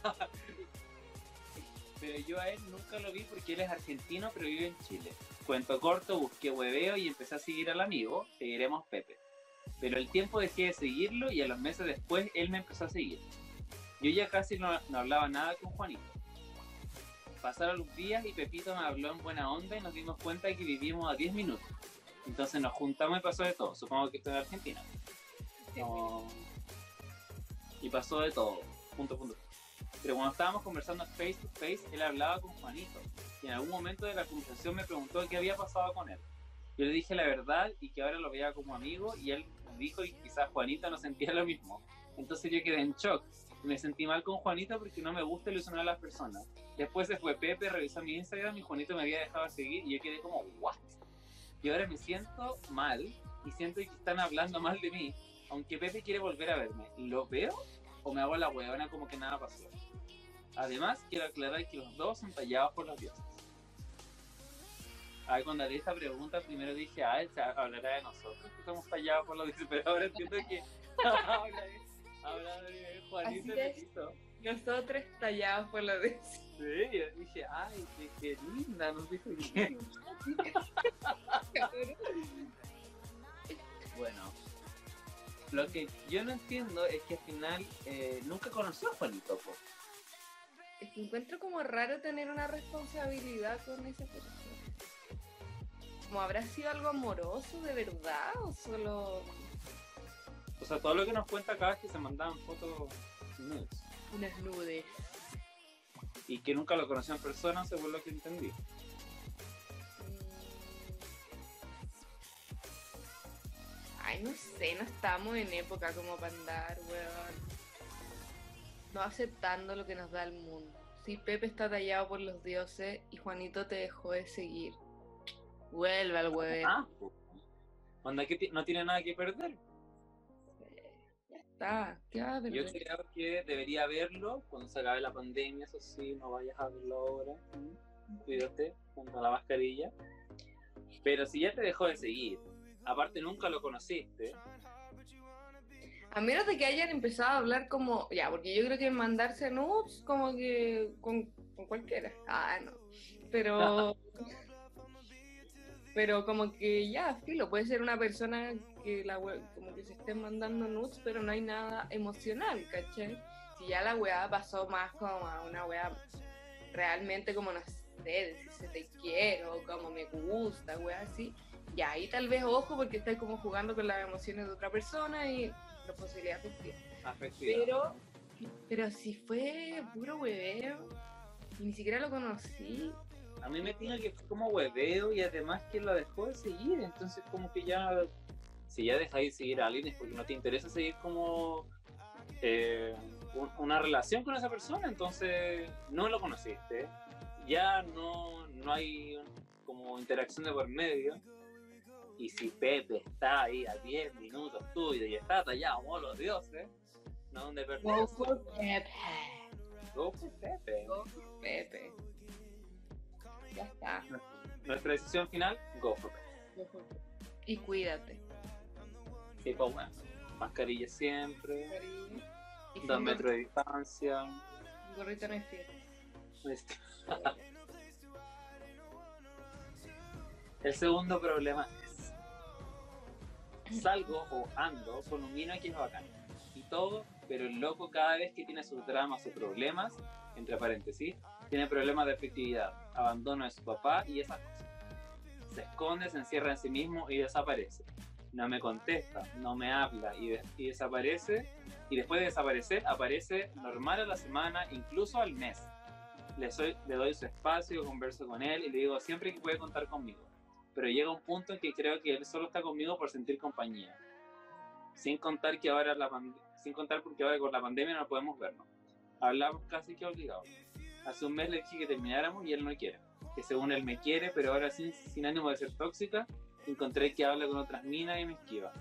Pero yo a él nunca lo vi porque él es argentino, pero vive en Chile. Cuento corto, busqué hueveo y empecé a seguir al amigo, seguiremos Pepe. Pero el tiempo dejé de seguirlo y a los meses después él me empezó a seguir. Yo ya casi no, no hablaba nada con Juanito. Pasaron los días y Pepito me habló en buena onda y nos dimos cuenta de que vivimos a 10 minutos. Entonces nos juntamos y pasó de todo. Supongo que estoy en Argentina. No. Y pasó de todo. Punto, punto. Pero cuando estábamos conversando face to face, él hablaba con Juanito. Y en algún momento de la conversación me preguntó qué había pasado con él. Yo le dije la verdad y que ahora lo veía como amigo y él dijo que quizás Juanito no sentía lo mismo. Entonces yo quedé en shock. Me sentí mal con Juanito porque no me gusta ilusionar a las personas. Después se fue Pepe, revisó mi Instagram y Juanito me había dejado de seguir y yo quedé como, ¿what? Y ahora me siento mal y siento que están hablando mal de mí. Aunque Pepe quiere volver a verme, ¿lo veo o me hago la huevona como que nada pasó? Además, quiero aclarar que los dos son tallados por los dioses. Ay, cuando haré esta pregunta, primero dije, ah, él hablará de nosotros, que somos tallados por los dioses, pero ahora entiendo que habla de, habla de Juanito. Nosotros tallados por lo de Sí, yo dije, ay, qué, qué linda, nos dijo que... Bueno, lo que yo no entiendo es que al final eh, nunca conoció a Juanito, po. Es que encuentro como raro tener una responsabilidad con esa persona. Como habrá sido algo amoroso de verdad o solo O sea, todo lo que nos cuenta acá es que se mandaban fotos nudes unas nudes. y que nunca lo conoció en persona, según lo que entendí. Ay, no sé, no estamos en época como para andar, weón. No aceptando lo que nos da el mundo. Si Pepe está tallado por los dioses y Juanito te dejó de seguir, vuelve al huevero. Ah. Onda que no tiene nada que perder. Ya está, ¿qué va a Yo creo que debería verlo cuando se acabe la pandemia, eso sí, no vayas a verlo ahora. Cuídate, junto a la mascarilla. Pero si ya te dejó de seguir, aparte nunca lo conociste, A menos de que hayan empezado a hablar como, ya, porque yo creo que mandarse nudes como que con, con cualquiera. Ah, no. Pero, pero como que ya, filo, puede ser una persona que la como que se esté mandando nudes, pero no hay nada emocional, ¿cachai? Si ya la weá pasó más como a una weá realmente como, no sé, si se te quiero, como me gusta, weá así, ya ahí tal vez ojo porque estás como jugando con las emociones de otra persona y la posibilidad afectiva. afectiva. Pero, pero si fue puro hueveo y ni siquiera lo conocí, A mí me tiene que fue como hueveo y además que lo dejó de seguir, entonces como que ya, si ya dejáis de seguir a alguien es porque no te interesa seguir como eh, un- una relación con esa persona, entonces no lo conociste, ya no, no hay como interacción de por medio. Y si Pepe está ahí a 10 minutos tuyo y está tallado como los dioses, no donde go pertenece. for Pepe. Go for Pepe. Go for Pepe. Ya está. Nuestra decisión final, go for. Y cuídate. Sí, pues bueno, mascarilla siempre, Y dos metros de distancia. gorrito- no. Este. El segundo problema es salgo o ando con un mino que es bacán y todo, pero el loco cada vez que tiene sus dramas o problemas, entre paréntesis, tiene problemas de afectividad, abandono de su papá y esas cosas. Se esconde, se encierra en sí mismo y desaparece. No me contesta, no me habla y, de- y desaparece. Y después de desaparecer, aparece normal a la semana, incluso al mes le, soy, le doy su espacio, converso con él y le digo siempre que puede contar conmigo. Pero llega un punto en que creo que él solo está conmigo por sentir compañía. Sin contar que ahora la sin contar porque ahora con la pandemia no podemos vernos. Hablamos casi que obligados. Hace un mes le dije que termináramos y él no quiere. Que según él me quiere, pero ahora sin, sin ánimo de ser tóxica, encontré que habla con otras minas y me esquiva.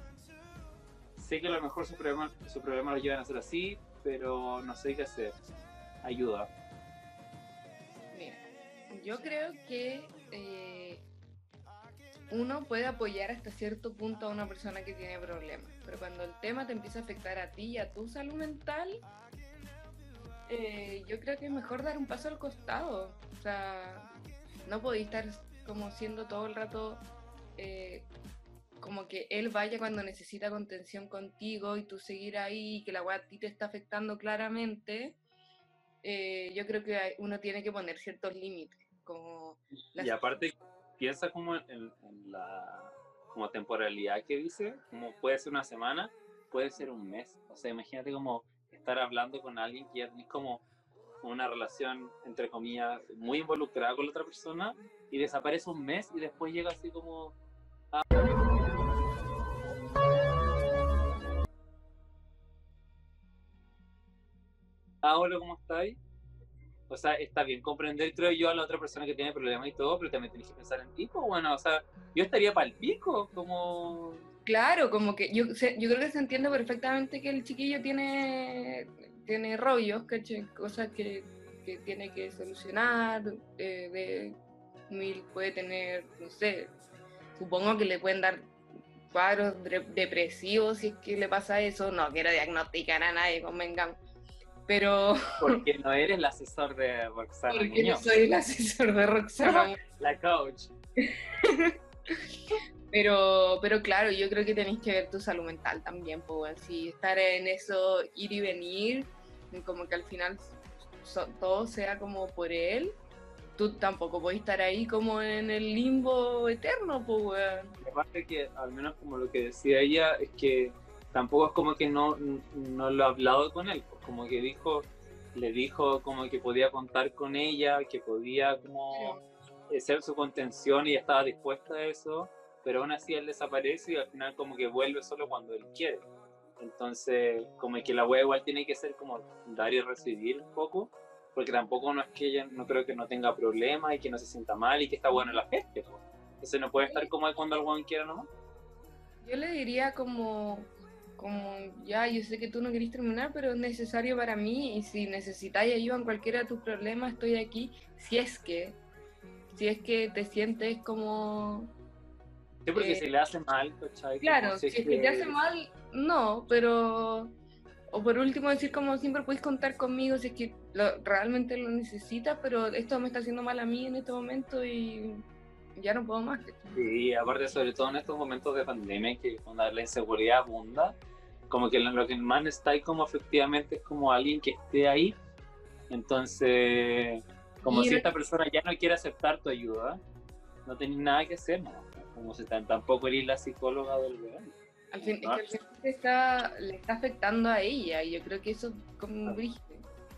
sé que a lo mejor su problema, su problema lo llevan a hacer así, pero no sé qué hacer. Ayuda. Mira, yo creo que eh, uno puede apoyar hasta cierto punto a una persona que tiene problemas, pero cuando el tema te empieza a afectar a ti y a tu salud mental, eh, yo creo que es mejor dar un paso al costado. O sea, no podéis estar como siendo todo el rato eh, como que él vaya cuando necesita contención contigo y tú seguir ahí y que la weá a ti te está afectando claramente. Eh, yo creo que uno tiene que poner ciertos límites. Como Y aparte, piensa como en, en la como temporalidad que dice, como puede ser una semana, puede ser un mes. O sea, imagínate como estar hablando con alguien que ya tenés como una relación, entre comillas, muy involucrada con la otra persona y desaparece un mes y después llega así como... "Ah". Ah, hola, ¿cómo estáis? O sea, está bien comprender, creo yo, a la otra persona que tiene problemas y todo, pero también tienes que pensar en ti, pues bueno, o sea, yo estaría para el pico, como... Claro, como que yo, sé- yo creo que se entiende perfectamente que el chiquillo tiene, tiene rollos, ¿cachai? Cosas que, que tiene que solucionar, eh, de, mil puede tener, no sé, supongo que le pueden dar cuadros depresivos si es que le pasa eso, no quiero diagnosticar a nadie, convengamos, pero Porque no eres el asesor de Roxana porque yo soy el asesor de Roxana la coach. Pero, pero claro, yo creo que tenéis que ver tu salud mental también, pues, si estar en eso, ir y venir, como que al final so- todo sea como por él, tú tampoco podés estar ahí como en el limbo eterno, pues, weón. Aparte que, al menos como lo que decía ella, es que tampoco es como que no, no lo ha hablado con él, pues como que dijo, le dijo como que podía contar con ella, que podía como ser su contención y estaba dispuesta a eso, pero aún así él desaparece y al final como que vuelve solo cuando él quiere. Entonces, como que la wea igual tiene que ser como dar y recibir un poco, porque tampoco no es que ella no creo que no tenga problemas y que no se sienta mal y que está bueno en la fiesta. pues. Entonces no puede estar como cuando weón quiera nomás. Yo le diría como, como, ya, yo sé que tú no querés terminar, pero es necesario para mí y si necesitáis ayuda en cualquiera de tus problemas, estoy aquí, si es que, si es que te sientes como Sí, porque Eh, si le hace mal, ¿cachai? Claro, si es que te hace mal, no, pero. O por último, decir como siempre puedes contar conmigo si es que lo- realmente lo necesitas, pero esto me está haciendo mal a mí en este momento y ya no puedo más. Sí, aparte, sobre todo en estos momentos de pandemia, que cuando la inseguridad abunda, como que lo, que más está ahí como efectivamente es como alguien que esté ahí. Entonces, como Y si esta persona ya no quiere aceptar tu ayuda, no tenés nada que hacer, ¿no? Como si tampoco eres la psicóloga del verano. Al fin, es Ah. que al final está, le está afectando a ella y yo creo que eso es como brígido.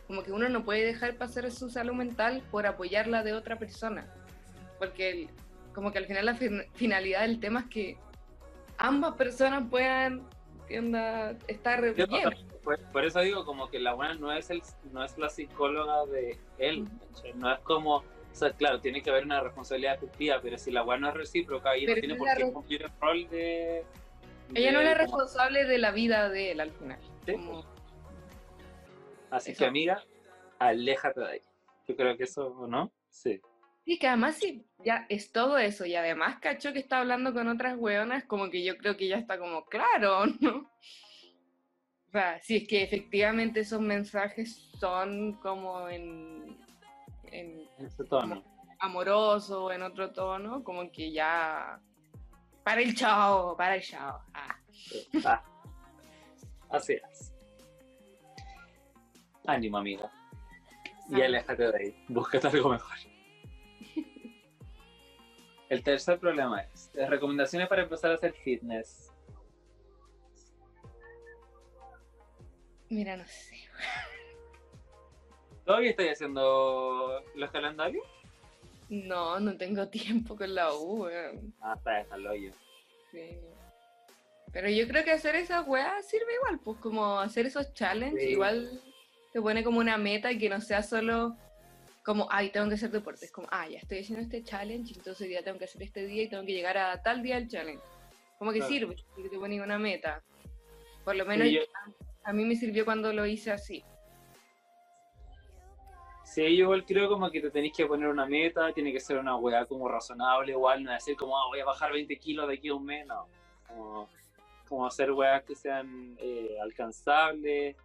Como que uno no puede dejar pasar su salud mental por apoyarla de otra persona. Porque el- como que al final la fin- finalidad del tema es que ambas personas puedan estar bien. Por, por eso digo, como que la buena no es, el, no es la psicóloga de él, no es como, o sea, claro, tiene que haber una responsabilidad efectiva, pero si la buena no es recíproca, ahí no tiene por qué cumplir el rol de... Ella no es la responsable de la vida de él al final. Sí. Como- Así Eso. que, amiga, aléjate de ahí. Yo creo que eso, ¿no? Sí. Sí, que además sí, ya es todo eso. Y además cacho que está hablando con otras hueonas, como que yo creo que ya está como claro, ¿no? O sea, si es que efectivamente esos mensajes son como en, en ese tono. amoroso en otro tono, como que ya... Para el chao, para el chao. Ah. Ah. Así es. Ánimo, amiga. Y aléjate de ahí. Búscate algo mejor. El tercer problema es recomendaciones para empezar a hacer fitness. Mira, no sé. ¿Todavía estoy haciendo los calendarios? No, no tengo tiempo con la U, weón. Ah, está, está el hoyo. Sí. Pero yo creo que hacer esas weas sirve igual, pues como hacer esos challenges, Sí. igual te pone como una meta y que no sea solo como, ay, tengo que hacer deporte. Es como, ah, ya estoy haciendo este challenge, entonces ya tengo que hacer este día y tengo que llegar a tal día del challenge. Como que Claro. sirve, que te pone una meta. Por lo menos Sí, yo- a mí me sirvió cuando lo hice así. Sí, yo igual creo como que te tenéis que poner una meta, tiene que ser una weá como razonable, igual, no decir como "Ah, voy a bajar 20 kilos de aquí a un mes, no. Como, hacer weas que sean eh, alcanzables,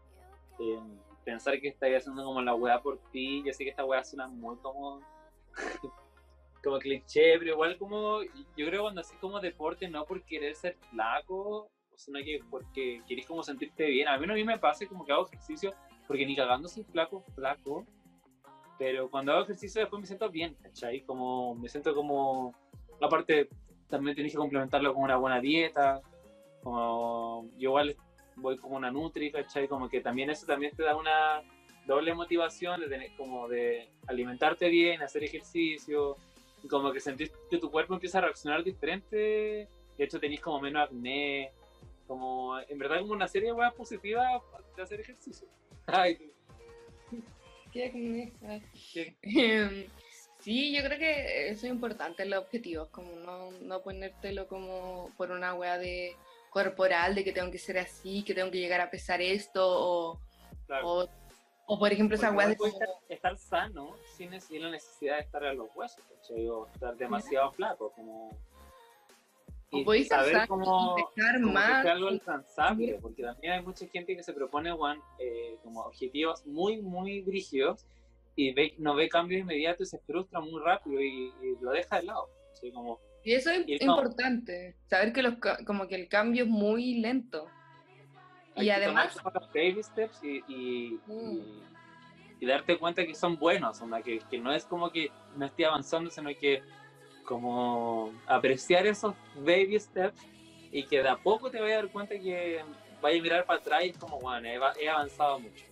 eh, pensar que estáis haciendo como la weá por ti, yo sé que esta weá suena muy como como cliché, pero igual como yo creo cuando haces como deporte no por querer ser flaco, sino que porque querés como sentirte bien. A mí a mí me pasa como que hago ejercicio porque ni cagando soy flaco, flaco, pero cuando hago ejercicio después me siento bien, ¿cachai? Como me siento como, aparte también tenés que complementarlo con una buena dieta, como yo igual voy como una nutri, ¿cachai? Como que también eso también te da una doble motivación de tener como de alimentarte bien, hacer ejercicio, y como que sentir que tu cuerpo empieza a reaccionar diferente, de hecho tenés como menos acné, como en verdad como una serie de weas positivas de hacer ejercicio. Ay, Queda como una- ay. qué- Em, Sí, yo creo que eso es importante, los objetivos, como no, no ponértelo como por una wea de corporal, de que tengo que ser así, que tengo que llegar a pesar esto, o, claro. o, o, por ejemplo esa wea de estar, estar sano sin la necesidad de estar a los huesos. O estar demasiado flaco, como... O podéis estar saber cómo, y como que más, algo y- alcanzable, porque también hay mucha gente que se propone Juan, eh, como objetivos muy, muy rígidos y ve, no ve cambios inmediatos y se frustra muy rápido y, y lo deja de lado. ¿cachai? Como, Y eso es Y importante, saber que los, como que el cambio es muy lento. hay Y que además, como baby steps y, y, Mm. y- y darte cuenta que son buenos, onda, que, que no es como que no esté avanzando, sino que como apreciar esos baby steps y que de a poco te vayas a dar cuenta que vayas a mirar para atrás y es como, bueno, he, va- he avanzado mucho.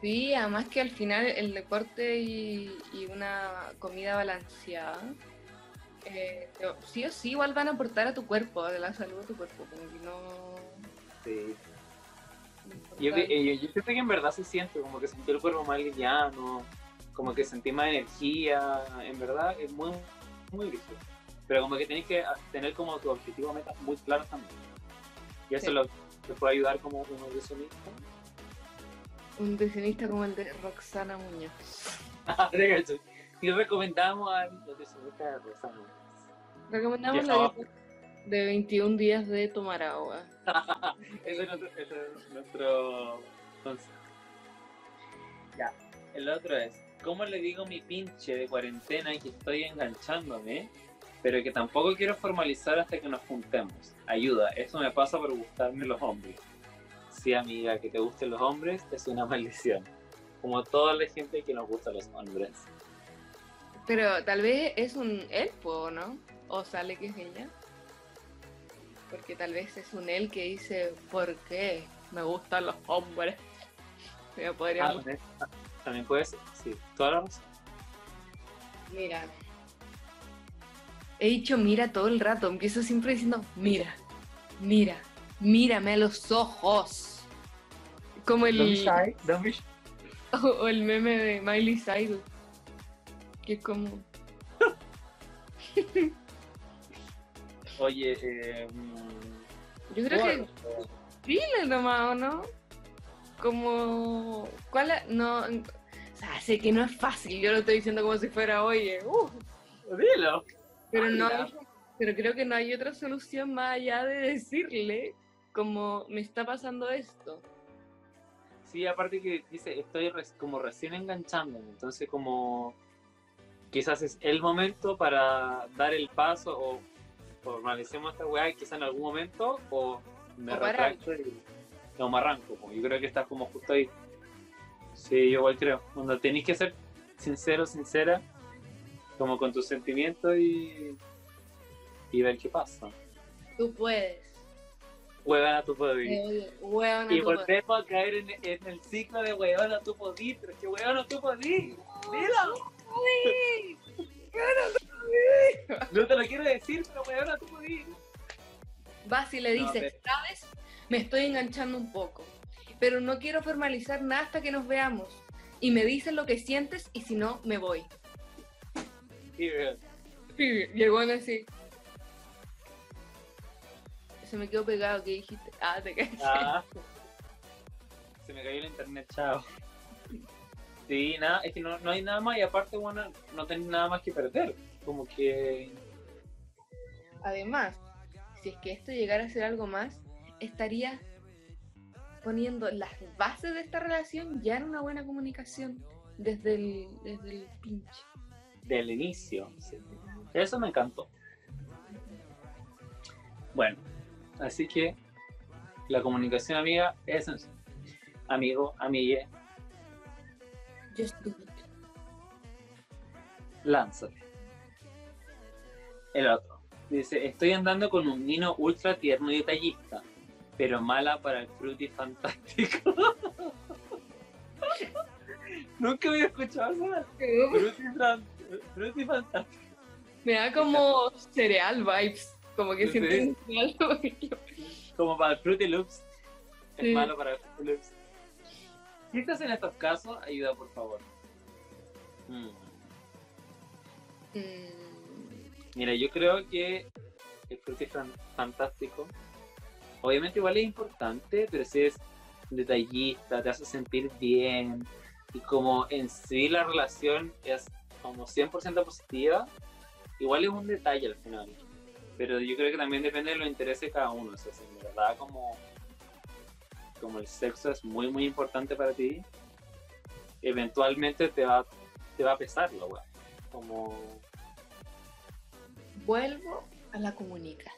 sí, además que al final el deporte y, y una comida balanceada, eh, sí o sí igual van a aportar a tu cuerpo, a la salud de tu cuerpo, como que no... Sí. Yo, eh, yo siento que en verdad se siente como que sentí el cuerpo más liviano, como que sentí más energía, en verdad es muy, muy rígido. Pero como que tenés que tener como tu objetivo metas muy claros también. Y eso Sí. lo, te puede ayudar como un nutricionista. Un nutricionista como el de Roxana Muñoz. y recomendamos al nutricionista de Rosana. Recomendamos Que la de 21 días de tomar agua. ese es nuestro, ese es nuestro consejo. Ya, el otro es, ¿cómo le digo mi pinche de cuarentena que estoy enganchándome, pero que tampoco quiero formalizar hasta que nos juntemos? Ayuda, eso me pasa por gustarme los hombres. Sí, amiga, que te gusten los hombres es una maldición. Como toda la gente que nos gusta los hombres. Pero tal vez es un elfo, ¿no? O sale que es ella. Porque tal vez es un él que dice, ¿por qué me gustan los hombres? Pero Ah, podríamos... también, también puede ser, sí, toda la razón. Mira. He dicho mira todo el rato. Empiezo siempre diciendo, mira, mira, mírame a los ojos. Como el, Don't be shy, don't be shy. o, o el meme de Miley Cyrus. Que es como, Oye, eh, yo creo que bueno, dile nomás, ¿o no? Como, ¿cuál es? No, o sea, sé que no es fácil, yo lo estoy diciendo como si fuera, oye, uh, dilo. pero no, pero creo que no hay otra solución más allá de decirle como me está pasando esto. Sí, aparte que dice, estoy res- como recién enganchándome, entonces como quizás es el momento para dar el paso o formalicemos esta weá quizás en algún momento o me O retracto y no me arranco. como Yo creo que estás como justo ahí. Sí, yo igual creo. Cuando tenéis que ser sincero, sincera, como con tus sentimientos y, y ver qué pasa. Tú puedes. Huevana, tú puedes Eh, huevona, Y tú volvemos a caer en, en el ciclo de huevona, tú podís, pero es que huevona, tú podís. Dilo. No te lo quiero decir, pero huevona, tú podís. Vas y le No, dices, pero- ¿sabes? Me estoy enganchando un poco, pero no quiero formalizar nada hasta que nos veamos. Y me dices lo que sientes y si no, me voy. Weón. Y el bueno así. se me quedó pegado que dijiste. Ah, te caes. Ah. Se me cayó el internet, chao. Sí, nada, es que no, no hay nada más y aparte, bueno, no tenés nada más que perder. Como que. Además, si es que esto llegara a ser algo más, estaría poniendo las bases de esta relación ya en una buena comunicación desde el, desde el pinche. del inicio. sí. Eso me encantó. Bueno, así que la comunicación amiga es. Amigo, amigue, Just do it. lánzate. El otro. Dice, estoy andando con un nino ultra tierno y detallista, pero mala para el fruity fantástico. Nunca había escuchado eso. Fruity, fran- fruity fantástico. Me da como cereal vibes. Como que es cereal. Como para el Fruity Loops. Es Sí. malo para el Fruity Loops. Si estás en estos casos, ayuda por favor. Mm. Mm, Mira, yo creo que el Fruity fan- fantástico, obviamente igual es importante, pero si es detallista, te hace sentir bien, y como en sí la relación es como 100% positiva, igual es un detalle al final. Pero yo creo que también depende de los intereses de cada uno. O sea, si en verdad como, como el sexo es muy muy importante para ti, eventualmente te va, te va a pesar la. Como Vuelvo a la comunicación.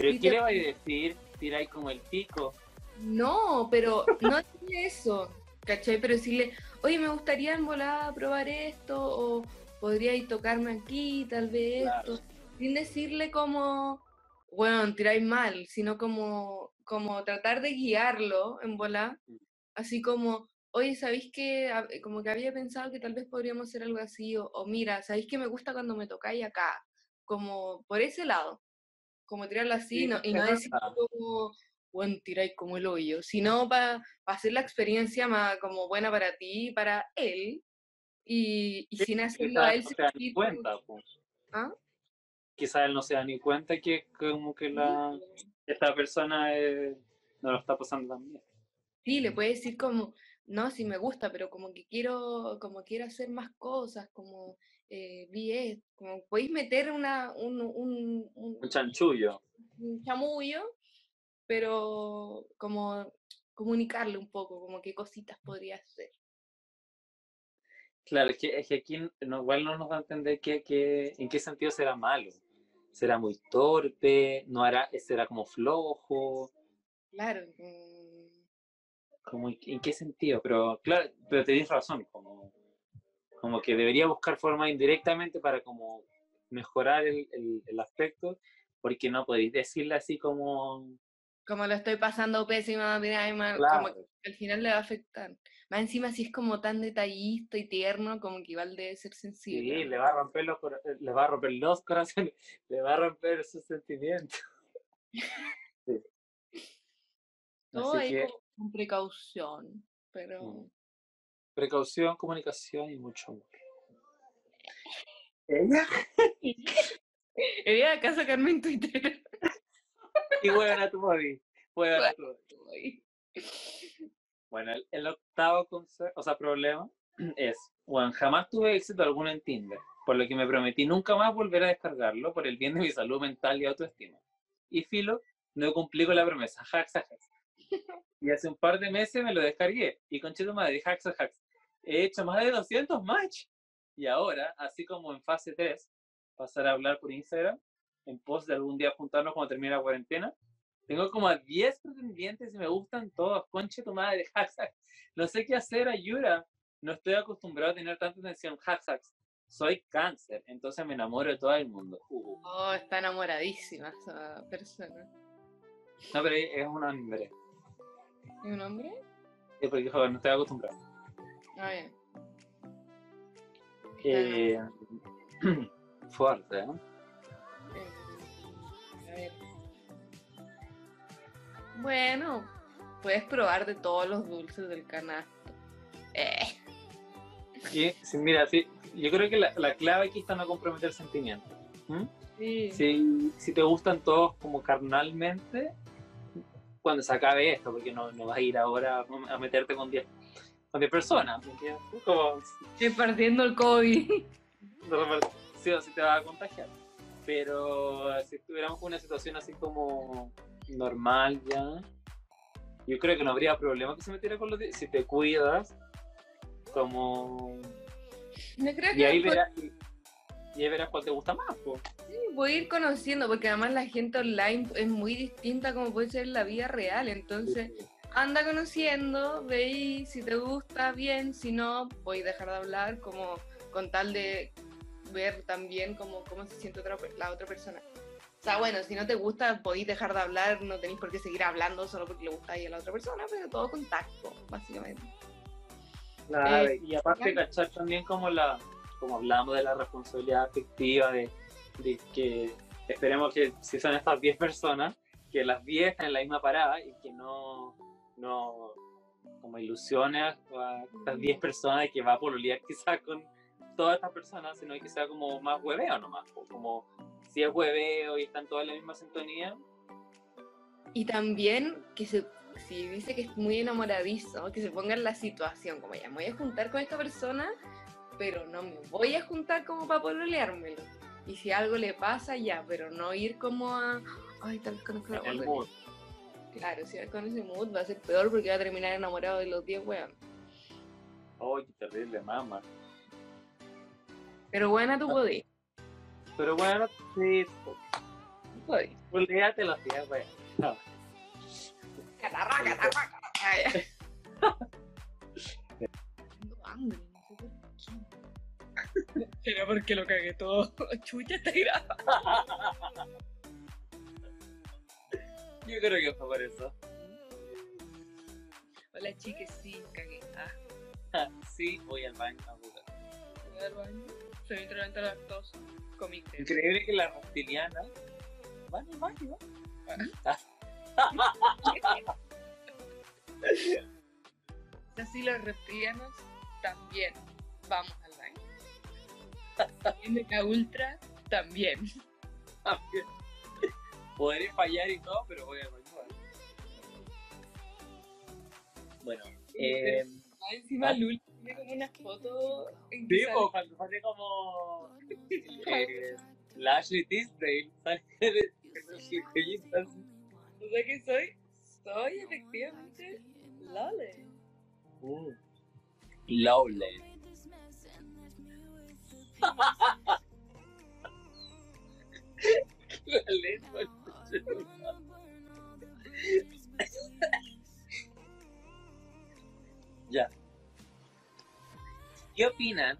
¿Pero qué le va a decir? Tiráis como el pico. No, pero no decirle eso, ¿cachai? Pero decirle, oye, me gustaría en volada probar esto, o podríais tocarme aquí, tal vez Claro. esto. Sin decirle como, bueno, tiráis mal, sino como, como tratar de guiarlo en volada, Mm. así como, oye, ¿sabéis que como que había pensado que tal vez podríamos hacer algo así? O, o mira, ¿sabéis que me gusta cuando me tocáis acá? Como por ese lado, como tirarlo así Sí, no, y no decir como, bueno, tiráis como el hoyo, sino para hacer la experiencia más como buena para ti y para él, y, y Sí, sin hacerlo a él se da ni cuenta. pues. ¿Ah? Quizás él no se da ni cuenta que como que la, esta persona eh, no lo está pasando tan bien. Sí, le puedes decir como, no, sí me gusta, pero como que quiero, como quiero hacer más cosas, como eh, vi esto, como podéis meter una, un, un, un- Un chanchullo. un chamullo, pero como comunicarle un poco, como qué cositas podría hacer. Claro, es que, es que aquí no, igual no nos da a entender que, que- en qué sentido será malo. Será muy torpe, no hará, será como flojo, Claro, como en, qué sentido, pero claro, pero tenés razón, como, como que debería buscar formas indirectamente para como mejorar el, el- el aspecto, porque no podéis decirle así como, como lo estoy pasando pésima, mira, como que al final le va a afectar. Más encima si es como tan detallista y tierno, como que igual debe ser sensible. sí, le va a romper los, cora- le va a romper los corazones, le va a romper sus sentimientos. Sí. Todo ahí que con precaución, pero... Mm. Precaución, comunicación y mucho amor. ¿Ella? Quería acá sacarme en Twitter. Y buena tu móvil. Buena tu móvil. Bueno, el, el octavo conse- o sea, problema es, bueno, jamás tuve éxito alguno en Tinder, por lo que me prometí nunca más volver a descargarlo por el bien de mi salud mental y autoestima. Y filo, no cumplí con la promesa, hacks, hacks. Y hace un par de meses me lo descargué, y con chito madre, hacks, hacks. He hecho más de 200 match. Y ahora, así como en fase 3, pasar a hablar por Instagram, en post de algún día juntarnos cuando termine la cuarentena, tengo como a 10 pretendientes y me gustan todos. Conche tu madre, hashtags. No sé qué hacer, ayuda. No estoy acostumbrado a tener tanta atención. Hashtags. Soy cáncer, entonces me enamoro de todo el mundo. Uh. Oh, está enamoradísima esa persona. No, pero es un hombre. ¿Es un hombre? Es porque joder, no estoy acostumbrado. Ah, bien. Eh, fuerte, ¿eh? Eh, a ver. Bueno, puedes probar de todos los dulces del canasto. Eh, Y, sí, mira, sí, yo creo que la, la clave aquí está no comprometer sentimientos. Si, si te gustan todos como carnalmente, cuando se acabe esto, porque no, no vas a ir ahora a meterte con 10 con 10 personas. Como, Estoy partiendo el COVID. de sí o sí te va a contagiar. Pero si estuviéramos con una situación así como normal ya, yo creo que no habría problema que se metiera con los 10. Si te cuidas, como. No creo Y ahí verás, y ahí verás cuál te gusta más. po. voy a ir conociendo, porque además la gente online es muy distinta como puede ser la vida real. Entonces, anda conociendo, veis si te gusta bien, si no, voy a dejar de hablar como con tal de ver también cómo, cómo se siente otra la otra persona. O sea, bueno, si no te gusta, podéis dejar de hablar, no tenéis por qué seguir hablando solo porque le gusta a la otra persona, pero todo contacto, básicamente. Claro, Eh, y aparte claro. cachar también como la, como hablamos de la responsabilidad afectiva, de, de que esperemos que si son estas 10 personas, que las 10 estén en la misma parada y que no, no como ilusiones a estas 10 personas de que va a pololear quizás con todas estas personas, sino que sea como más hueveo nomás, como si es hueveo y están todas en la misma sintonía, Y también que se, si dice que es muy enamoradizo, que se ponga en la situación, como ya, me voy a juntar con esta persona, pero no me voy a juntar como para pololeármelo. Y si algo le pasa, ya, pero no ir como a, ay, tal vez conozco la Claro, si vas con ese mood va a ser peor porque va a terminar enamorado de los 10 weón. ¡Ay, qué terrible, mamá! Pero buena tú podís. Pero bueno, sí, tú podís. Olvídate los 10, güey. No. Catarra, catarra, Ay, Tengo hambre, no sé por qué. Será porque lo cagué todo. Chucha, está grabado. Yo creo que fue por eso. Hola, chiques, sí, cagué. Ah, Sí, voy al baño a jugar. voy al baño. Soy intolerante lactosa. Crema. Increíble que las reptilianas van al baño. Así los reptilianos también vamos al baño. MK Ultra también. También. Podré fallar y todo, pero voy baño. ¿vale? Bueno, eh, Ah, Encima Luli tiene como una foto en que sí, sale- po, cuando sale como eh, la Ashley Tisdale, sale de de. O sea que soy, soy efectivamente Lole. Mm. Lowly. La ya. ¿Qué opinan?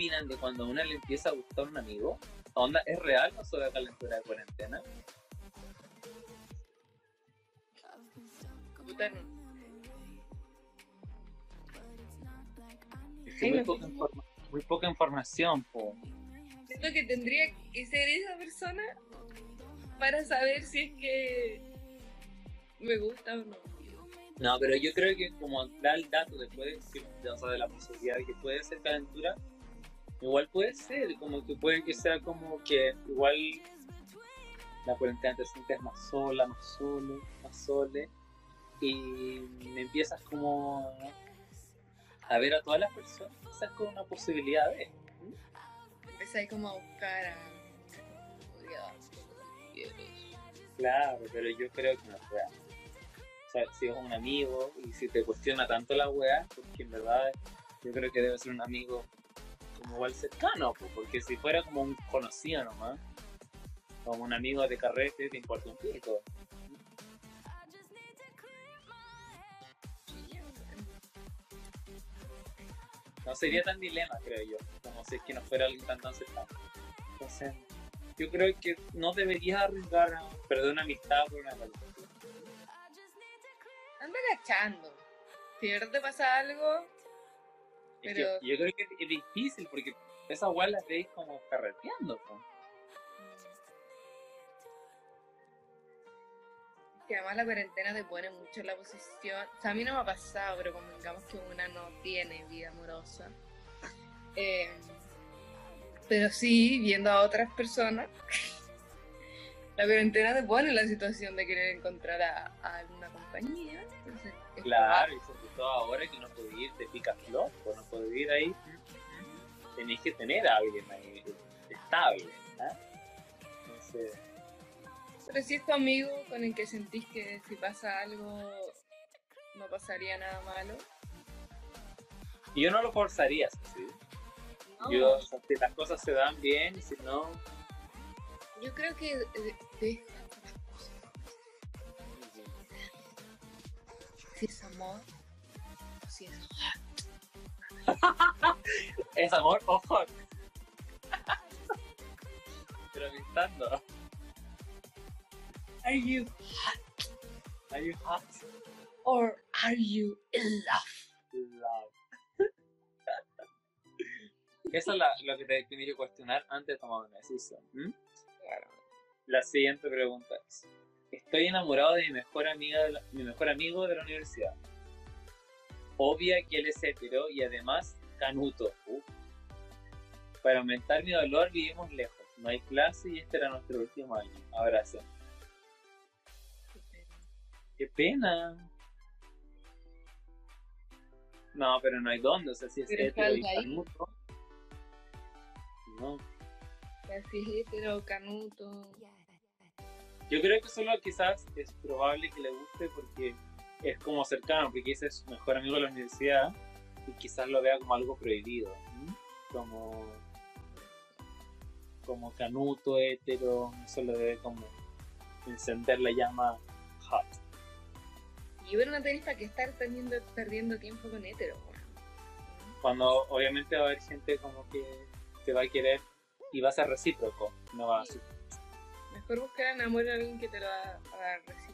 Opinan de cuando a una le empieza a gustar un amigo? ¿Onda es real o solo calentura de cuarentena? Es que muy, poca informa- muy poca información, po. Siento que tendría que ser esa persona para saber si es que me gusta o no. No, pero yo creo que como da el dato después de, o sea, de la posibilidad de que puede ser calentura, igual puede ser, como que puede que sea como que igual la cuarentena te sientes más sola, más solo, más sole, y empiezas como a ver a todas las personas, quizás con una posibilidad de... Empecé ahí como a buscar a... Claro, pero yo creo que no es real. O sea, si es un amigo y si te cuestiona tanto la weá, porque en verdad yo creo que debe ser un amigo como igual cercano, pues, porque si fuera como un conocido nomás, como un amigo de carrete, te importa un pico. No sería tan dilema, creo yo, como si es que no fuera alguien tan tan cercano. Entonces, yo creo que no deberías arriesgar a perder una amistad por una calentura. Anda cachando. Si de verdad te pasa algo, Es Pero- que yo creo que es difícil porque esas weas las veis como carreteando. po. Que además la cuarentena te pone mucho en la posición. O sea, a mí no me ha pasado, pero convengamos que una no tiene vida amorosa. Eh, pero sí, viendo a otras personas, la cuarentena te pone en la situación de querer encontrar a, a alguna compañía. Entonces, es Claro, y todo ahora que no podéis ir de pica flor, pues no podéis ir ahí. Tenéis que tener a alguien ahí estable. ¿ah? Entonces, Pero si es tu amigo con el que sentís que si pasa algo no pasaría nada malo. yo no lo forzaría, sí. No, Yo, o sea, si las cosas se dan bien, y si no, yo creo que deja las cosas. Si es amor, es amor o hot. Pero pintando. Are you Are you hot? or are you in love? Love. Eso es la- lo que te tienes que cuestionar antes de tomar una decisión. ¿m? La siguiente pregunta es: Estoy enamorado de mi mejor amiga, de la- mi mejor amigo de la universidad. Obvia que él es hetero y además canuto. Uf. Para aumentar mi dolor vivimos lejos. No hay clase y este era nuestro último año. Abrazo. Qué pena. No, pero no hay dónde. O sea, si es Pero hetero y canuto. No. Si es hetero, canuto. Yo creo que solo quizás es probable que le guste porque es como cercano, porque ese es su mejor amigo de la universidad y quizás lo vea como algo prohibido, como como canuto, hetero, eso lo debe como encender la llama hot. Y bueno, no tenés para qué estar perdiendo, perdiendo tiempo con hetero. weón. Cuando obviamente va a haber gente como que te va a querer y va a ser recíproco, no va a ser... Mejor buscar en amor a alguien que te lo va a dar recíprocamente.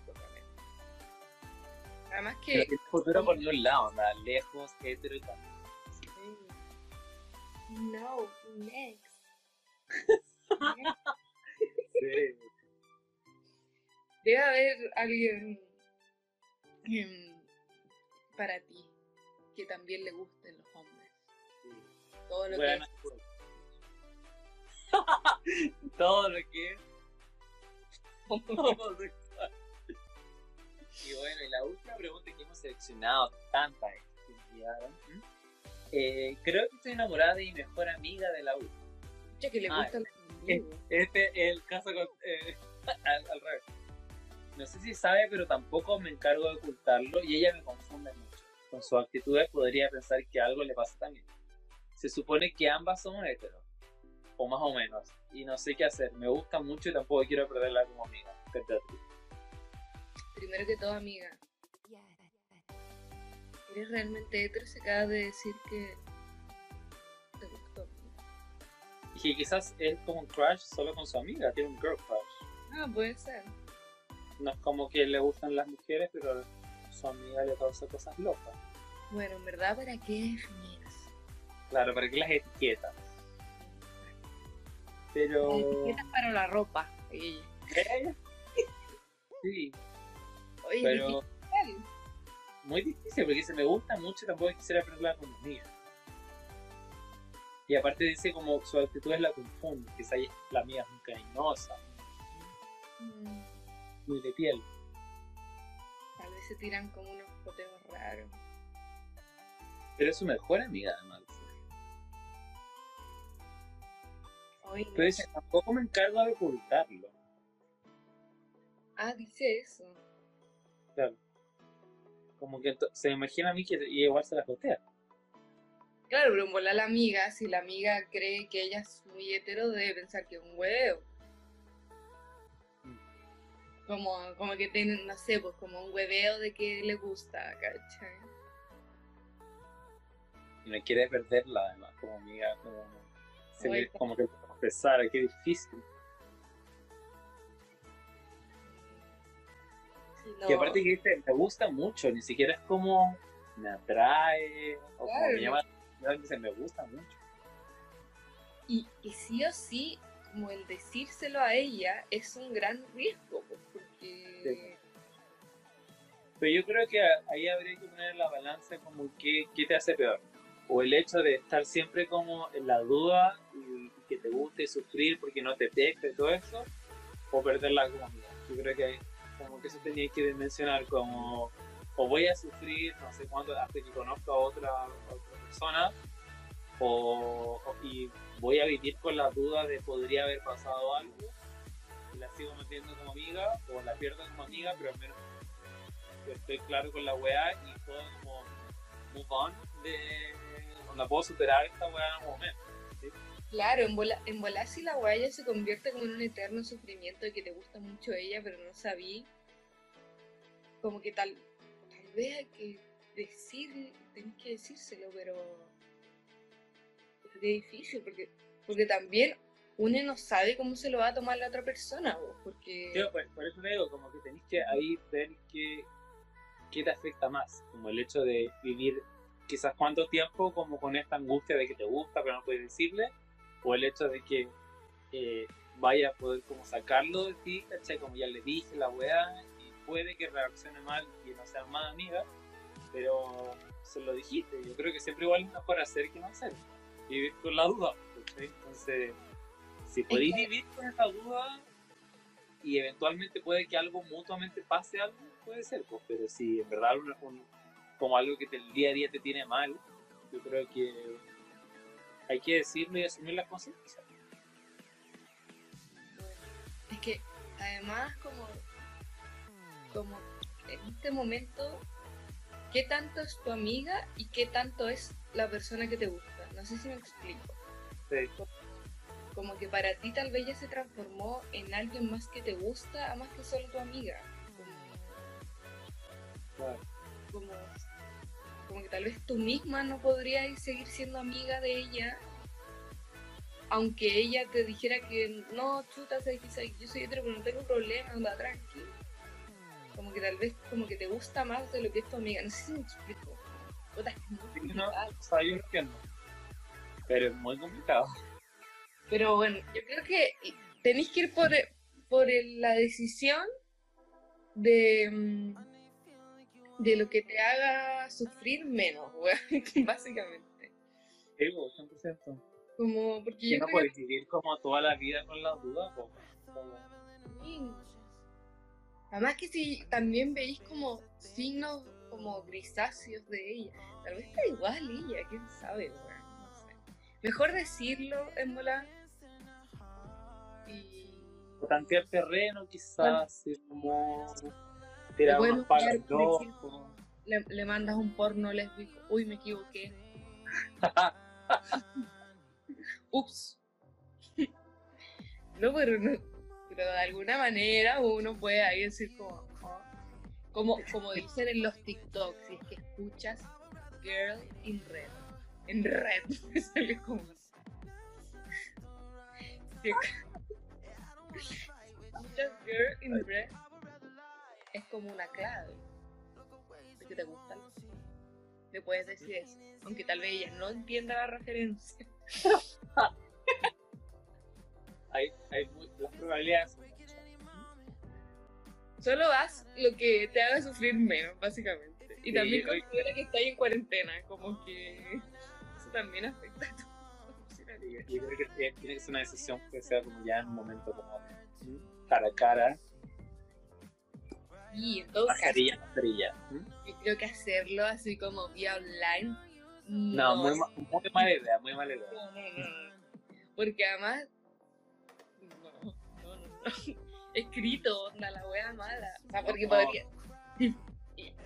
Además Pero que. el futuro por ningún lado, anda lejos, hetero y tal. No, next. Sí. Debe haber alguien em, para ti que también le gusten los hombres. Todo lo Bueno, que todo lo que es homosexual. Y bueno, y la última pregunta que hemos seleccionado, tantas que enviaron. ¿m? Eh, creo que estoy enamorada de mi mejor amiga de la U. Escucha que le Ah, gustan los Eh. Este es el caso con- eh, al, al revés. No sé si sabe, pero tampoco me encargo de ocultarlo y ella me confunde mucho. Con sus actitudes podría pensar que algo le pasa también. Se supone que ambas somos heteros, o más o menos, y no sé qué hacer. Me gusta mucho y tampoco quiero perderla como amiga. Qué terrible. Primero que todo, amiga. ¿Eres realmente hetero? Se acaba de decir que te gustó. Y que quizás es como un crush solo con su amiga, tiene un girl crush. Ah, puede ser. No es como que le gustan las mujeres, pero su amiga le causa cosas locas. Bueno, en verdad, ¿para qué definir? Claro, ¿para qué las etiquetas? Pero... Etiquetas para la ropa. ¿Qué? Sí, Oye, pero difícil. muy difícil porque dice me gusta mucho tampoco quisiera aprenderla como amiga. Y aparte dice como su actitud es la confunde, quizá ella- la amiga es muy cariñosa, Mm, muy de piel. Tal vez se tiran como unos poteos raros. Pero es su mejor amiga además. Oye, Pero dice, tampoco me encargo de ocultarlo. Ah, dice eso. Claro. Como que se imagina a mí que y igual se la cotea. Claro, pero volar la amiga, si la amiga cree que ella es muy hetero, debe pensar que es un hueveo. Como, como que tienen, no sé, pues como un hueveo de que le gusta, ¿cachai? Y no quiere perderla además como amiga, como, se como que confesar, qué difícil. No. Y aparte que dice, me gusta mucho, ni siquiera es como me atrae, o como me llama la se me gusta mucho. Y, y sí o sí, como el decírselo a ella es un gran riesgo, pues, porque... Pero yo creo que ahí habría que poner la balanza como qué, qué te hace peor. O el hecho de estar siempre como en la duda y, que te guste sufrir porque no te pesca y todo eso, o perderla como amiga. Yo creo que hay- como que eso tenía que mencionar como o voy a sufrir no sé cuánto hasta que conozca a otra, otra persona o, y voy a vivir con la duda de podría haber pasado algo y la sigo manteniendo como amiga o la pierdo como amiga pero al menos estoy claro con la weá y puedo como move on de la puedo superar esta weá en algún momento Claro, en, bola, en volar si la guaya se convierte como en un eterno sufrimiento de que te gusta mucho ella, pero no sabí. Como que tal, tal vez hay que decir, tenés que decírselo, pero es difícil porque, porque también uno no sabe cómo se lo va a tomar la otra persona, vos, porque por, por eso te digo, como que tenés que ahí ver qué, qué te afecta más, como el hecho de vivir quizás cuánto tiempo como con esta angustia de que te gusta pero no puedes decirle, o el hecho de que eh, vaya a poder como sacarlo de ti, ¿cachai? Como ya le dije la weá, y puede que reaccione mal y no sean más amigas, pero se lo dijiste, yo creo que siempre igual es mejor hacer que no hacer, vivir con la duda, ¿cachai? Entonces, si podéis vivir con esa duda, y eventualmente puede que algo mutuamente pase algo, puede ser, pues, pero si en verdad un- como algo que te- el día a día te tiene mal, yo creo que hay que decirlo y asumir las consecuencias. Es que además como, como en este momento, ¿qué tanto es tu amiga y qué tanto es la persona que te gusta? No sé si me explico. Sí. Como que para ti tal vez ya se transformó en alguien más que te gusta, a más que solo tu amiga. Claro. Como, tal vez tú misma no podrías seguir siendo amiga de ella aunque ella te dijera que no, chuta, yo soy hetero, pero no tengo problema, anda tranqui. Como que tal vez como que te gusta más de lo que es tu amiga. No sé si me explico. Puta, es muy no, complicado. o sea, yo entiendo. Pero es muy complicado. Pero bueno, yo creo que tenéis que ir por, por la decisión de, mm, de lo que te haga sufrir menos, weón, básicamente. Sí, pues, 100%. Como, porque Que yo no puedes vivir como toda la vida con la duda, pues. Como- Sí. Además que si también veis como signos como grisáceos de ella, tal vez está igual ella, quién sabe, weón, no sé. Mejor decirlo en volar y tantear terreno, quizás, así como tirar Bueno, unos palos claro, locos. le, le mandas un porno lésbico. Uy, me equivoqué. Ups. No, pero, no- pero de alguna manera uno puede ahí decir como, "Oh", como, como dicen en los TikToks, si es que escuchas Girl in Red. En red, me sale como. Si escuchas Girl in Red, es como una clave de que te gustan. Le puedes decir eso, aunque tal vez ella no entienda la referencia. Hay, hay muy, las probabilidades. Solo haz lo que te haga sufrir menos, básicamente. Y Sí, también considera que estás en cuarentena, como que eso también afecta a tu Yo yo creo que tiene tiene que ser una decisión que sea como ya en un momento como cara a cara, Y en todo caso, mascarilla, mascarilla. ¿mm? yo creo que hacerlo así como vía online. No, muy, es- ma- muy mala idea, muy mala idea. No, no, no, no. Porque además. No, no, no, no. Escrito, onda, la wea mala. O sea, porque No. podría.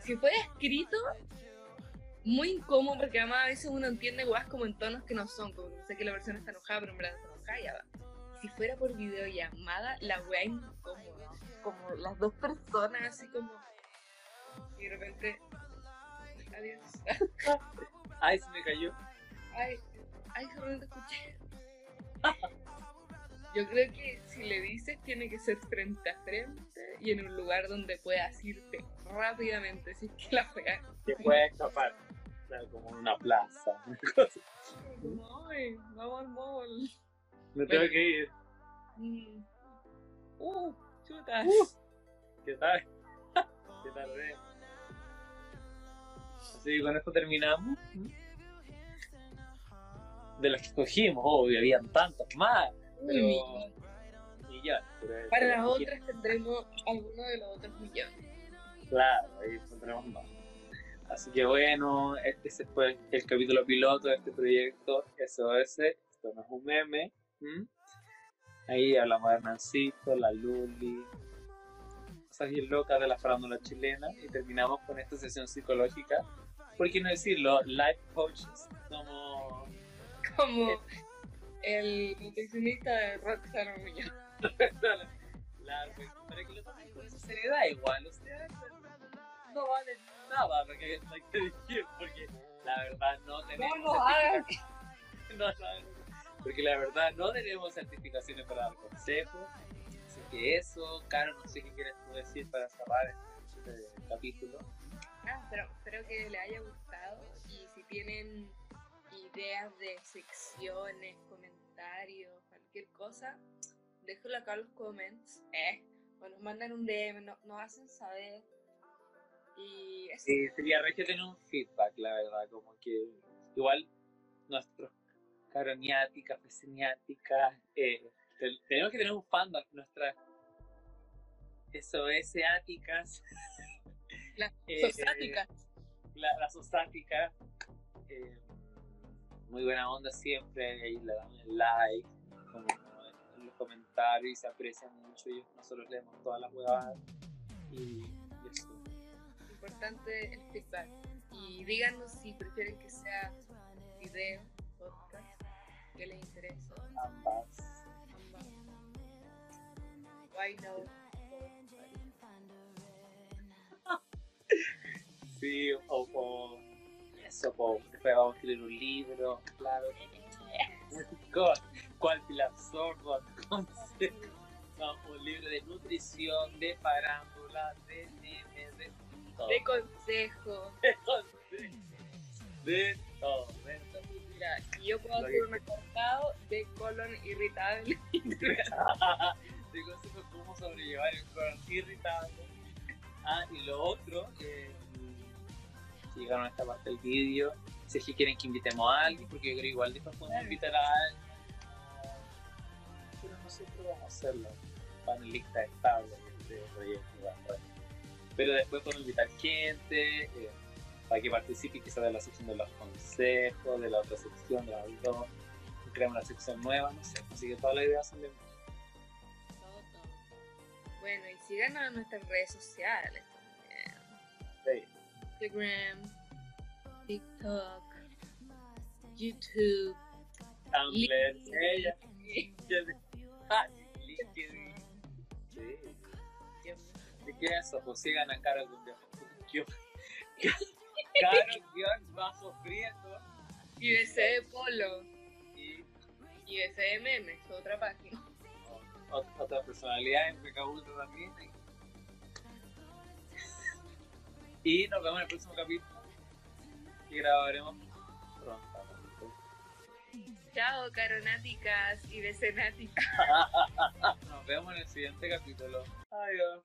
Si fuera escrito, muy incómodo, porque además a veces uno entiende weas como en tonos que no son. Como que sé que la persona está enojada, pero en verdad está enojada, ya va. Si fuera por videollamada, la wea incómoda. Como las dos personas, así como. Y de repente. Adiós. Ay, se me cayó. Ay, ay, no te escuché. Yo creo que si le dices tiene que ser frente a frente y en un lugar donde puedas irte rápidamente si es que la juegas. Que puede escapar. como en una plaza. Ay, vamos al mall. Me tengo que ir. Mm. Uh, chutas. ¿Qué tal? ¿Qué tal? Así que con esto terminamos. De las que escogimos, obvio, habían tantas más. Pero. Uy, Millones. pero- Para las otras tendremos alguno de los otros millones. Claro, ahí pondremos más. Así que bueno, este fue el capítulo piloto de este proyecto SOS. Esto no es un meme. Ahí hablamos de Hernancito, la Luli, cosas bien locas de la farándula chilena. Y terminamos con esta sesión psicológica. ¿Por qué no decirlo? Life coaches. Somos. Como el nutricionista de Roxana Muñoz. la, para que lo tomen con seriedad igual. O sea, no vale nada lo que hay que decir, porque la verdad no tenemos. No lo hagas. No, no, porque la verdad no tenemos certificaciones para dar consejos. Así que eso, Caro, no sé qué quieres tú decir para cerrar este capítulo. Ah, pero espero que les haya gustado y si tienen ideas de secciones, comentarios, cualquier cosa, déjenlo acá en los comments, eh, o nos mandan un DM, no- nos hacen saber. Y eso. Sí, sería regio tener un feedback, la verdad, como que igual nuestros caroniáticas, peseniáticas, eh, te- tenemos que tener un fandom, nuestras SOS áticas, Las eh, sosáticas. la, las osáticas, eh, muy buena onda siempre, ahí le dan el like, como en los comentarios, se aprecian mucho, y nosotros leemos todas las huevadas, y, y eso. Importante el feedback. Y díganos si prefieren que sea video, que les interesa. ambas. ambas. Why no? Sí, o, o eso, o después vamos a escribir un libro, claro. ¿Cuál, cuál? Entonces, no, un libro de nutrición, de farándula, de memes, de todo. De consejo. De todo. De todo. de todo. Mira, y yo puedo hacer un recortado de colon irritable. de consejos cómo sobrellevar el colon irritable. Ah, y lo otro, eh, llegaron a esta parte del vídeo, si es que quieren que invitemos a alguien, porque yo creo que igual después podemos invitar a alguien. Pero nosotros vamos a hacerlo, panelistas estables de este proyecto. Pero después podemos invitar gente eh, para que participe quizás de la sección de los consejos, de la otra sección, de las dos. Creamos una sección nueva, no sé. Así que todas las ideas son de Todo, todo. Bueno, y síganos en nuestras redes sociales también. Sí. Instagram, TikTok, YouTube. Tumblr, ella. LinkedIn. Sí. ¿De qué es eso? Pues sigan a Caro con guión- Caro guion bajo prieto Y de Polo. y Y de Memes, otra página. ot- otra personalidad en PK también. Y nos vemos en el próximo capítulo y grabaremos pronto. Chao, caronáticas y becenáticas. Nos vemos en el siguiente capítulo. Adiós.